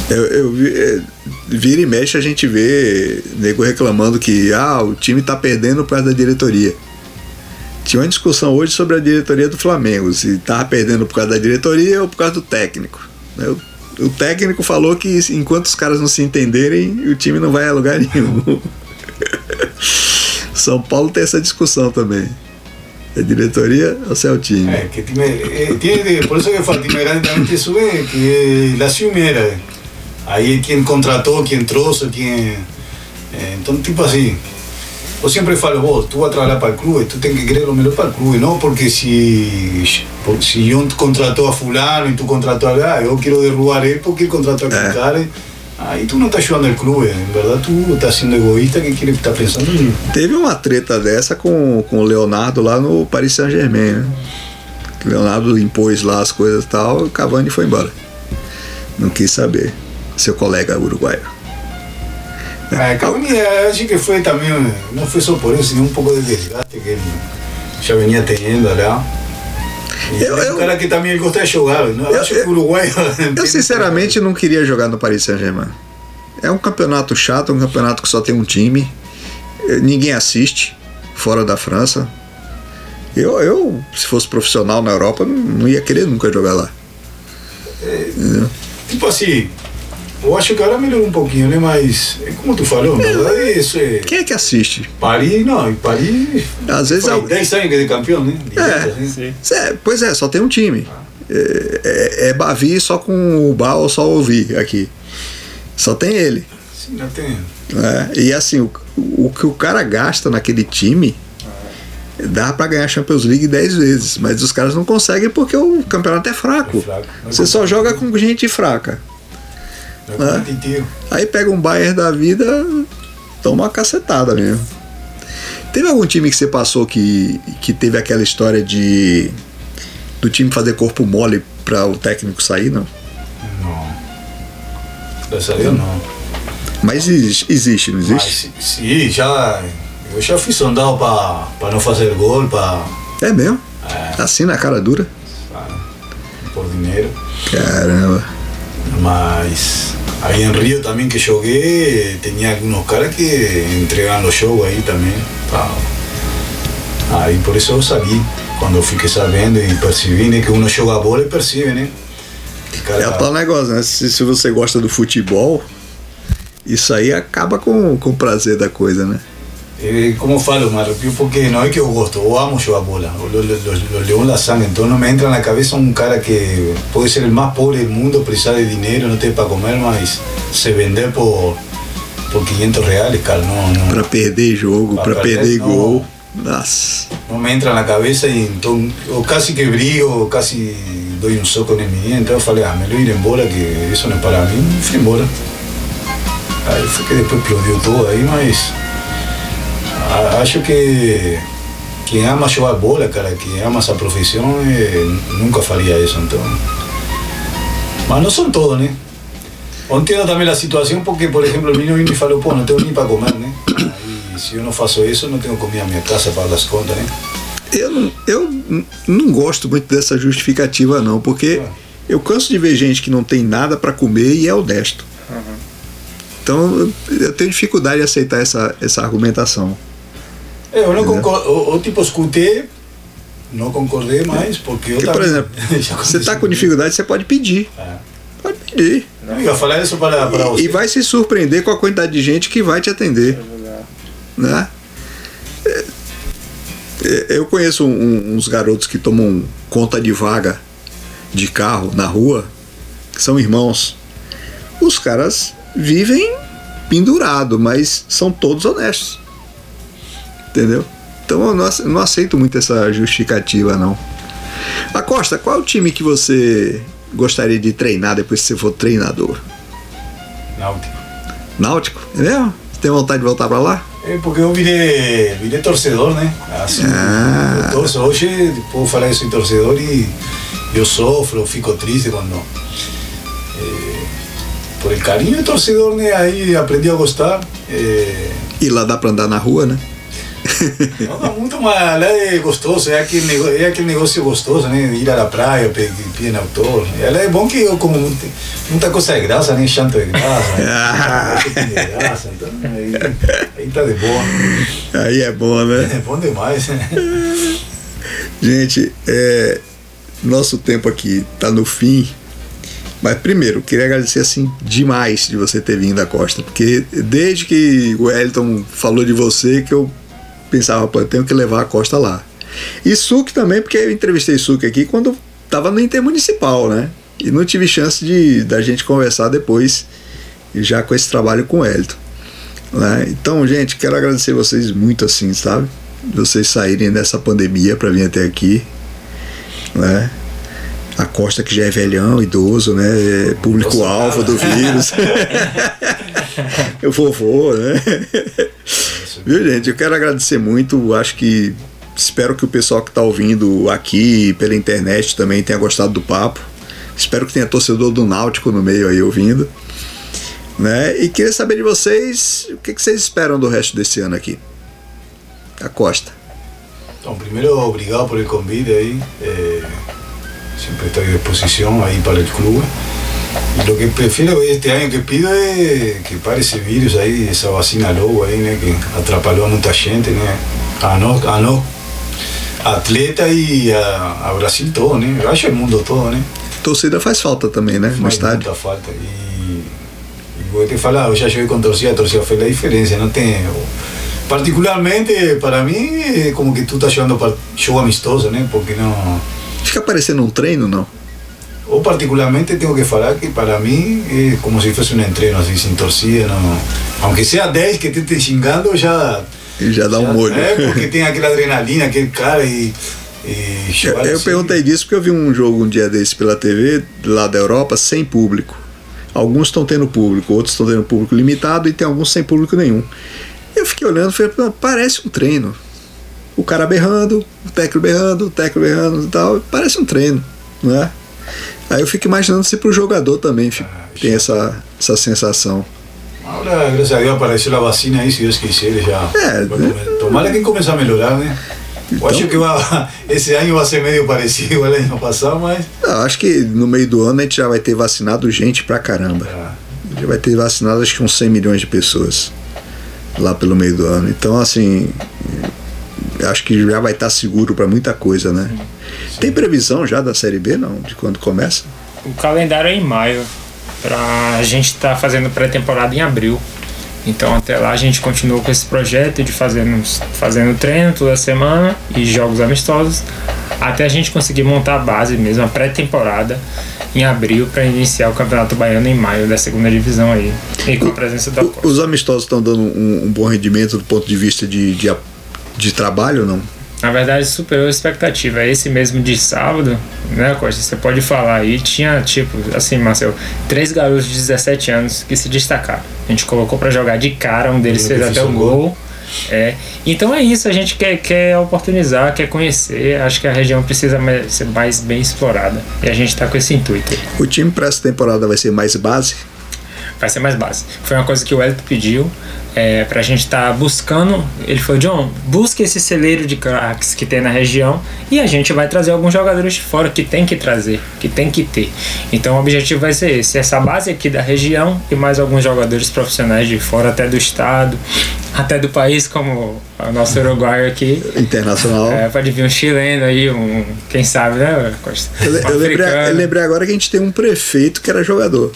Eu, eu vi- é, vira e mexe a gente vê nego reclamando que ah, o time tá perdendo por causa da diretoria. Tinha uma discussão hoje sobre a diretoria do Flamengo, se tava perdendo por causa da diretoria ou por causa do técnico. O, o técnico falou que enquanto os caras não se entenderem, o time não vai a lugar nenhum. São Paulo tem essa discussão também. É diretoria ou se é o time? É, que time, eh, tiene, por eso que falo, time grande também te sube, que la ciumeira. Aí quem contratou, quem trouxe, quem. eh, então, tipo assim. Eu sempre falo, vos, tu vas trabalhar para o clube, tu tem que querer o melhor para o clube, não porque se, se eu contratou a fulano e tu contratou a ah, eu quero derrubar ele porque ele contratou a É. cara. Aí tu não está ajudando o clube, em verdade tu está sendo egoísta que quer estar pensando em Teve uma treta dessa com, com o Leonardo lá no Paris Saint-Germain, né? Leonardo impôs lá as coisas e tal, o Cavani foi embora. Não quis saber. Seu colega uruguaio. Ah, Cavani eh, acho que foi também, não foi só por isso, um pouco de desgaste que ele já vinha tendo lá. Eu- é eu- um cara que também gosta de jogar? Eu- acho que o Uruguai. Eu sinceramente não queria jogar no Paris Saint-Germain. É um campeonato chato, um campeonato que só tem um time. Ninguém assiste, fora da França. Eu, eu se fosse profissional na Europa, não, não ia querer nunca jogar lá. Tipo assim, eu acho que agora melhorou um pouquinho, né? Mas, é como tu falou, verdade, isso é. Quem é que assiste? Paris, não, Paris. Às vezes foi é o- 10 anos que é de campeão, né? Direto, assim. Sim. É, pois é, só tem um time. É, é, é Bavi só com o Bal, só ouvir aqui. Só tem ele. Sim, não tem. né? E assim, o, o que o cara gasta naquele time dá pra ganhar a Champions League 10 vezes, mas os caras não conseguem porque o campeonato é fraco. É fraco. Você só joga com gente fraca. É competitivo. Aí pega um Bayern da vida, toma uma cacetada mesmo. Teve algum time que você passou que, que teve aquela história de do time fazer corpo mole pra o técnico sair, não? Não. Graças a Deus não. Mas existe, existe não Mas, existe? sim, já. Eu já fui sondado para não fazer gol, para É mesmo? Assim na cara dura? por dinheiro. Caramba. Mas aí em Rio também que joguei, tinha alguns caras que entregavam os jogos aí também. pá. Aí por eu sabia. Quando fiquei sabendo e percebi né, que uno joga bola e percebe, né? Cara- É o tal negócio, né? Se, se você gosta do futebol, isso aí acaba com, com o prazer da coisa, né? Eh, como falo, me arrepio porque no es que eu gosto, eu amo jugar bola. Los, los, los, los león la sangre, entonces no me entra en la cabeza un cara que puede ser el más pobre del mundo, precisar de dinero, no tiene para comer, mas se vender por, por 500 reales, cara, no, no. Pra perder jogo, Pra pra perder, perder não. gol. Nossa. no me entra en la cabeza y entonces, o casi que brigo, o casi doy un soco en mi Entonces falei, ah, me lo ir en bola, que eso no es para mí, y fui en bola. Aí foi que depois explodiu tudo aí, mas a- acho que quem ama jogar bola, cara, quem ama essa profissão, eh, nunca faria isso, então. Mas não são todos, né? Entendo também a situação porque, por exemplo, o menino me falou, pô, não tenho nem para comer, né? Aí, se eu não faço isso, não tenho comida na minha casa para as contas, né? Eu não, eu não gosto muito dessa justificativa, não, porque eu canso de ver gente que não tem nada pra comer e é honesto. Então eu- eu tenho dificuldade de aceitar essa, essa argumentação. É, eu não concordo, eu, eu, tipo escutei, não concordei mais, porque eu Porque, por exemplo, você tá aconteceu com dificuldade, você pode pedir. É. Pode pedir. Não, eu ia falar isso para, para você. E vai se surpreender com a quantidade de gente que vai te atender. Né? É, é, Eu conheço um- uns garotos que tomam conta de vaga de carro na rua, que são irmãos. Os caras vivem pendurado, mas são todos honestos. Entendeu? Então eu não ace- não aceito muito essa justificativa, não. Acosta, qual é o time que você gostaria de treinar depois que você for treinador? Náutico. Náutico? É mesmo? Você tem vontade de voltar pra lá? É porque eu virei, virei torcedor, né? Assim, Ah. eu torço. Hoje posso falar que sou torcedor e eu sofro, eu fico triste quando. eh, por el carinho de torcedor, né? Aí aprendi a gostar. eh, E lá dá pra andar na rua, né? Não, muito mais, lá é gostoso, é aquele, nego- é aquele negócio gostoso, né? Ir à praia, pe- pedir autor. Ela é bom que eu como muito- muita coisa de graça, né? Chanto de graça, Ah. né? de graça, então aí, aí tá de boa. Aí é bom, né? É bom demais, né? Gente, é, nosso tempo aqui tá no fim. Mas primeiro, queria agradecer assim demais de você ter vindo à Costa, porque desde que o Wellington falou de você que eu pensava, pô, eu tenho que levar a Costa lá. E Suc também, porque eu entrevistei Suc aqui quando tava no Intermunicipal, né? E não tive chance de da gente conversar depois, já com esse trabalho com o Wellington. Né? Então, gente, quero agradecer vocês muito assim, sabe? Vocês saírem dessa pandemia para vir até aqui, né? A Costa que já é velhão, idoso, né? É público-alvo do vírus. Eu vovô, né? Viu, gente? Eu quero agradecer muito. Acho que espero que o pessoal que está ouvindo aqui pela internet também tenha gostado do papo. Espero que tenha torcedor do Náutico no meio aí ouvindo. Né? E queria saber de vocês o que, que vocês esperam do resto desse ano aqui. A Costa. Então, primeiro, obrigado el convite aí. Eh, siempre estoy a disposición ahí para el club. Lo que prefiero este año que pido es que pare ese virus ahí, esa vacina lobo ahí, né, que atrapalhou a muita gente, né? A nós, a nós atleta e a, a Brasil todo, né? Eu acho o mundo todo, né? Torcida faz falta também, né? No Faz estádio. muita falta. E, e vou te falar, eu já joguei com torcida, a torcida fez a diferença, não tem. Particularmente, para mim, como que tu tá jogando para jogo amistoso, né? Porque não. Fica parecendo um treino, não? Eu particularmente tenho que falar que para mim é como se fosse um treino assim, sem torcida, não. Aunque seja 10 que estentem xingando, já. E já dá um molho. É, porque tem aquela adrenalina, aquele cara e. e Eu, assim. perguntei disso porque eu vi um jogo um dia desse pela TV, lá da Europa, sem público. Alguns estão tendo público, outros estão tendo público limitado e tem alguns sem público nenhum. Eu fiquei olhando e falei, "Pô, parece um treino. O cara berrando, o técnico berrando, o técnico berrando e tal. Parece um treino, né? Aí eu fico imaginando se pro jogador também fica- tem essa, essa sensação. Agora, graças a Deus, apareceu a vacina aí, se Deus quiser, já. É, né? Tomara que comece a melhorar, né? Eu Então- acho que vai, esse ano vai ser meio parecido ao ano passado, mas. Eu acho que no meio do ano a gente já vai ter vacinado gente pra caramba. ah, Já vai ter vacinado acho que uns 100 milhões de pessoas lá pelo meio do ano. Então, assim, acho que já vai estar seguro para muita coisa, né? Tem previsão já da Série B, não? De quando começa? O calendário é em maio. Pra gente estar fazendo pré-temporada em abril. Então até lá a gente continuou com esse projeto de fazendo, fazendo treino toda semana e jogos amistosos. Até a gente conseguir montar a base mesmo, a pré-temporada em abril para iniciar o Campeonato Baiano em maio da segunda divisão aí. E com a presença da Costa. Os amistosos estão dando um, um bom rendimento do ponto de vista de, de, a- de trabalho não? Na verdade, superou a expectativa. Esse mesmo de sábado, né, Costa? Você pode falar aí. Tinha, tipo, assim, Marcel, três garotos de 17 anos que se destacaram. A gente colocou pra jogar de cara, um deles fez até o gol. gol. É. Então é isso, a gente quer, quer oportunizar, quer conhecer. Acho que a região precisa mais- ser mais bem explorada. E a gente tá com esse intuito. aí. O time para essa temporada vai ser mais base? Vai ser mais base. Foi uma coisa que o Elton pediu é, pra gente estar buscando. Ele falou, John, busque esse celeiro de craques que tem na região e a gente vai trazer alguns jogadores de fora que tem que trazer, que tem que ter. Então o objetivo vai ser esse, essa base aqui da região e mais alguns jogadores profissionais de fora, até do estado, até do país, como o nosso uruguaio aqui. Internacional. É, pode vir um chileno aí, um. Quem sabe, né? Costa? Eu, eu lembrei, eu lembrei agora que a gente tem um prefeito que era jogador.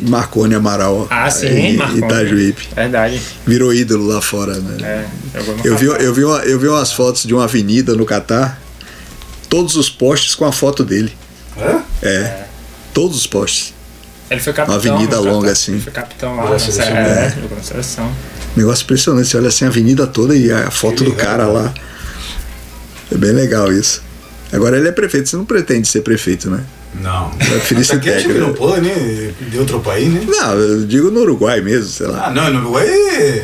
Marconi Amaral. Ah, sim, em Marconi. Itajuípe. Verdade. Virou ídolo lá fora, né? É, Eu vi, eu, vi uma- eu vi umas fotos de uma avenida no Catar, todos os postes com a foto dele. é? É. Todos os postes. Ele foi capitão. Uma avenida longa, Catar. assim. Ele foi capitão lá na seleção? É, seleção. Negócio impressionante. Você olha assim a avenida toda e a foto do legal, cara lá. É bem legal isso. Agora ele é prefeito, você não pretende ser prefeito, né? Não. preferi ser técnico. não pode, né? De outro país, né? Não, eu digo no Uruguai mesmo, sei lá. Ah, não, no Uruguai.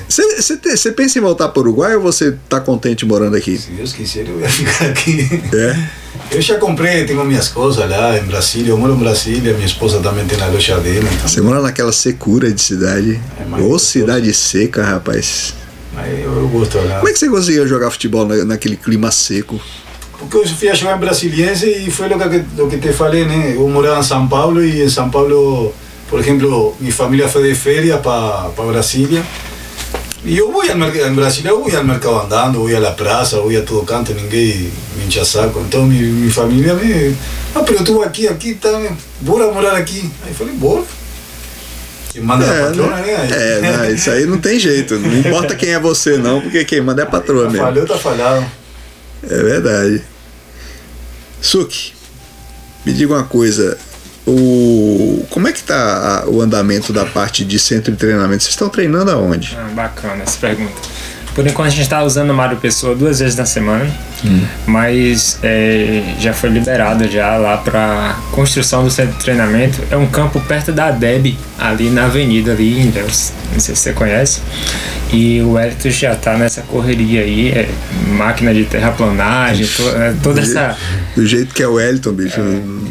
Você, pensa em voltar para o Uruguai ou você tá contente morando aqui? Se Deus quiser, eu ia ficar aqui. É? Eu já comprei, tenho minhas coisas lá em Brasília. Eu moro em Brasília, minha esposa também tem a loja dela. Então, Você mora naquela secura de cidade. É, eu cidade seca, rapaz. mas eu, eu gosto lá. Como é que você conseguia jogar futebol na- naquele clima seco? Porque eu fui a jogar em Brasiliense e foi o que, lo que te falei, né? Eu morava em São Paulo e em São Paulo, por exemplo, minha família foi de férias para Brasília. E eu vou ao mercado, em Brasília eu vou ao mercado andando, vou à praça, vou a todo canto, ninguém me enche saco. Então minha, minha família me... Ah, pero tu aqui, aqui, tá, né? bora morar aqui. Aí eu falei, bora. E manda a patrona, né? Aí- É, não, isso aí não tem jeito. Não importa quem é você, não, porque quem manda é a patroa mesmo. Falhou, tá falhado. É verdade. Suki, me diga uma coisa. O, como é que tá a- o andamento da parte de centro de treinamento? Vocês estão treinando aonde? Ah, bacana essa pergunta. Por enquanto a gente está usando o Mário Pessoa duas vezes na semana, Hum. mas é, já foi liberado já lá para construção do centro de treinamento. É um campo perto da DEB, ali na avenida ali em Deus. Não sei se você conhece. E o Elton já tá nessa correria aí, é, máquina de terraplanagem, to, é, toda essa Do jeito que é o Wellington, bicho.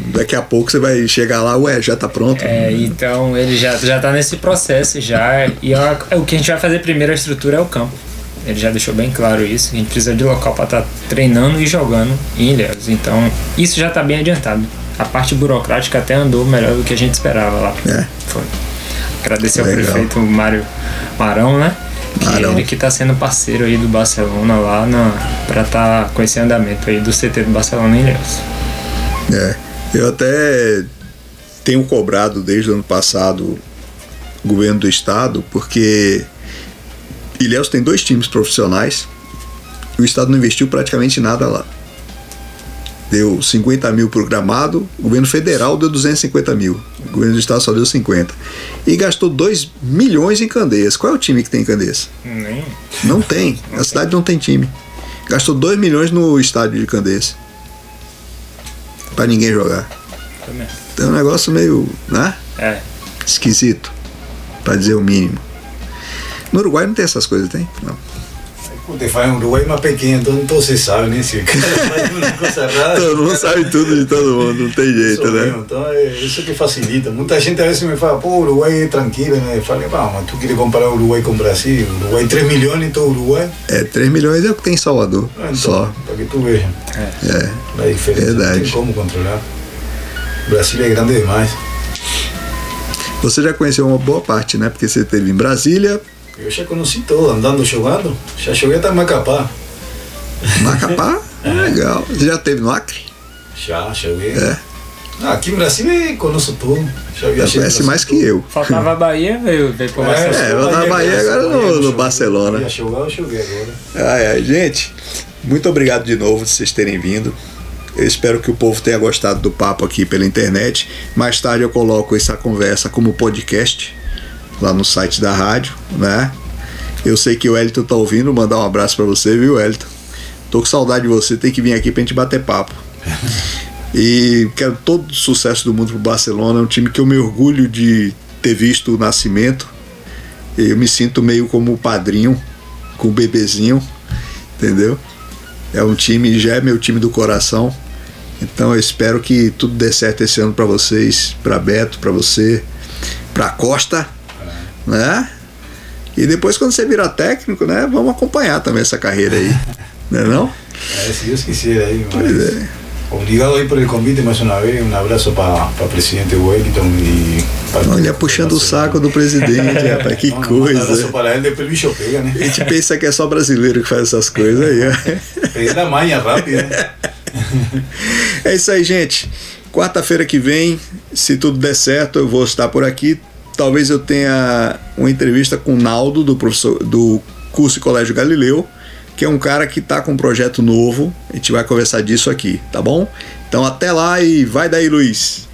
Daqui a pouco você vai chegar lá, ué, já tá pronto. É, então ele já, já tá nesse processo já. E a- o que a gente vai fazer primeiro, a estrutura é o campo. Ele já deixou bem claro isso. A gente precisa de local para estar treinando e jogando em Ilhéus. Então, isso já tá bem adiantado. A parte burocrática até andou melhor do que a gente esperava lá. É. Foi. Agradecer ao Legal. prefeito Mário Marão, né? Que Marão. ele que tá sendo parceiro aí do Barcelona lá na, pra tá com esse andamento aí do CT do Barcelona em Ilhéus. É, eu até tenho cobrado desde o ano passado o governo do estado, porque Ilhéus tem dois times profissionais e o estado não investiu praticamente nada lá. deu 50 mil programado, o governo federal deu 250 mil, o governo do estado só deu 50. E gastou 2 milhões em Candeias. Qual é o time que tem em Candeias? Nem. Não tem, a cidade não tem time. Gastou 2 milhões no estádio de Candeias. Pra ninguém jogar. Também. Então é um negócio meio, né? É. Esquisito, pra dizer o mínimo. No Uruguai não tem essas coisas, tem? Não. Puta, faz um Uruguai mais pequeno, então todos se sabem, né? Se o cara faz uma coisa rara. Todo mundo sabe tudo de todo mundo, não tem jeito, né? mesmo, então é isso que facilita. Muita gente às vezes me fala, pô, o Uruguai é tranquilo, né? Eu falei, "Pá, mas tu queres comparar o Uruguai com o Brasil? O Uruguai 3 milhões em todo o Uruguai? É, 3 milhões é o que tem em Salvador, Ah, então, só. Para que tu veja É. a diferença. Verdade. Não tem como controlar. O Brasil é grande demais. Você já conheceu uma boa parte, né? Porque você esteve em Brasília, Eu já conheci todo, andando, jogando. Já joguei até Macapá. Macapá, legal. Você já esteve no Acre? Já, joguei. É. Ah, aqui em Brasília eu conheço tudo. Já Já conhece no mais que Brasil eu. Faltava a Bahia, veio, veio todo. Barcelona. É, eu na Bahia, agora no- no joguei. Barcelona. Eu ia jogar, eu joguei agora. Ai, ai, gente, muito obrigado de novo de vocês terem vindo. Eu espero que o povo tenha gostado do papo aqui pela internet. Mais tarde eu coloco essa conversa como podcast lá no site da rádio, né? Eu sei que o Elton tá ouvindo, mandar um abraço pra você, viu, Elton? Tô com saudade de você, tem que vir aqui pra gente bater papo. E quero todo o sucesso do mundo pro Barcelona, é um time que eu me orgulho de ter visto o nascimento. Eu me sinto meio como o padrinho, com o bebezinho, entendeu? É um time, já é meu time do coração. Então eu espero que tudo dê certo esse ano para vocês, para Beto, para você, para Costa, né? E depois quando você virar técnico, né, vamos acompanhar também essa carreira aí, né não? É, se Deus quiser aí, Pois mas... é. Obrigado aí por el convite mais uma vez. Um abraço para o presidente Wellington e para Olha, puxando o saco do presidente, rapaz, que Um abraço coisa. para ele, depois o bicho pega, A né? gente pensa que é só brasileiro que faz essas coisas aí, ó. Pegar a manha rápida, né? É isso aí, gente. Quarta-feira que vem, se tudo der certo, eu vou estar por aqui. Talvez eu tenha uma entrevista com o Naldo, do, professor, do curso Colégio Galileu, que é um cara que está com um projeto novo. A gente vai conversar disso aqui, tá bom? Então até lá e vai daí, Luiz.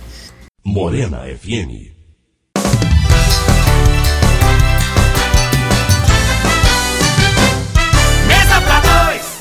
Morena FM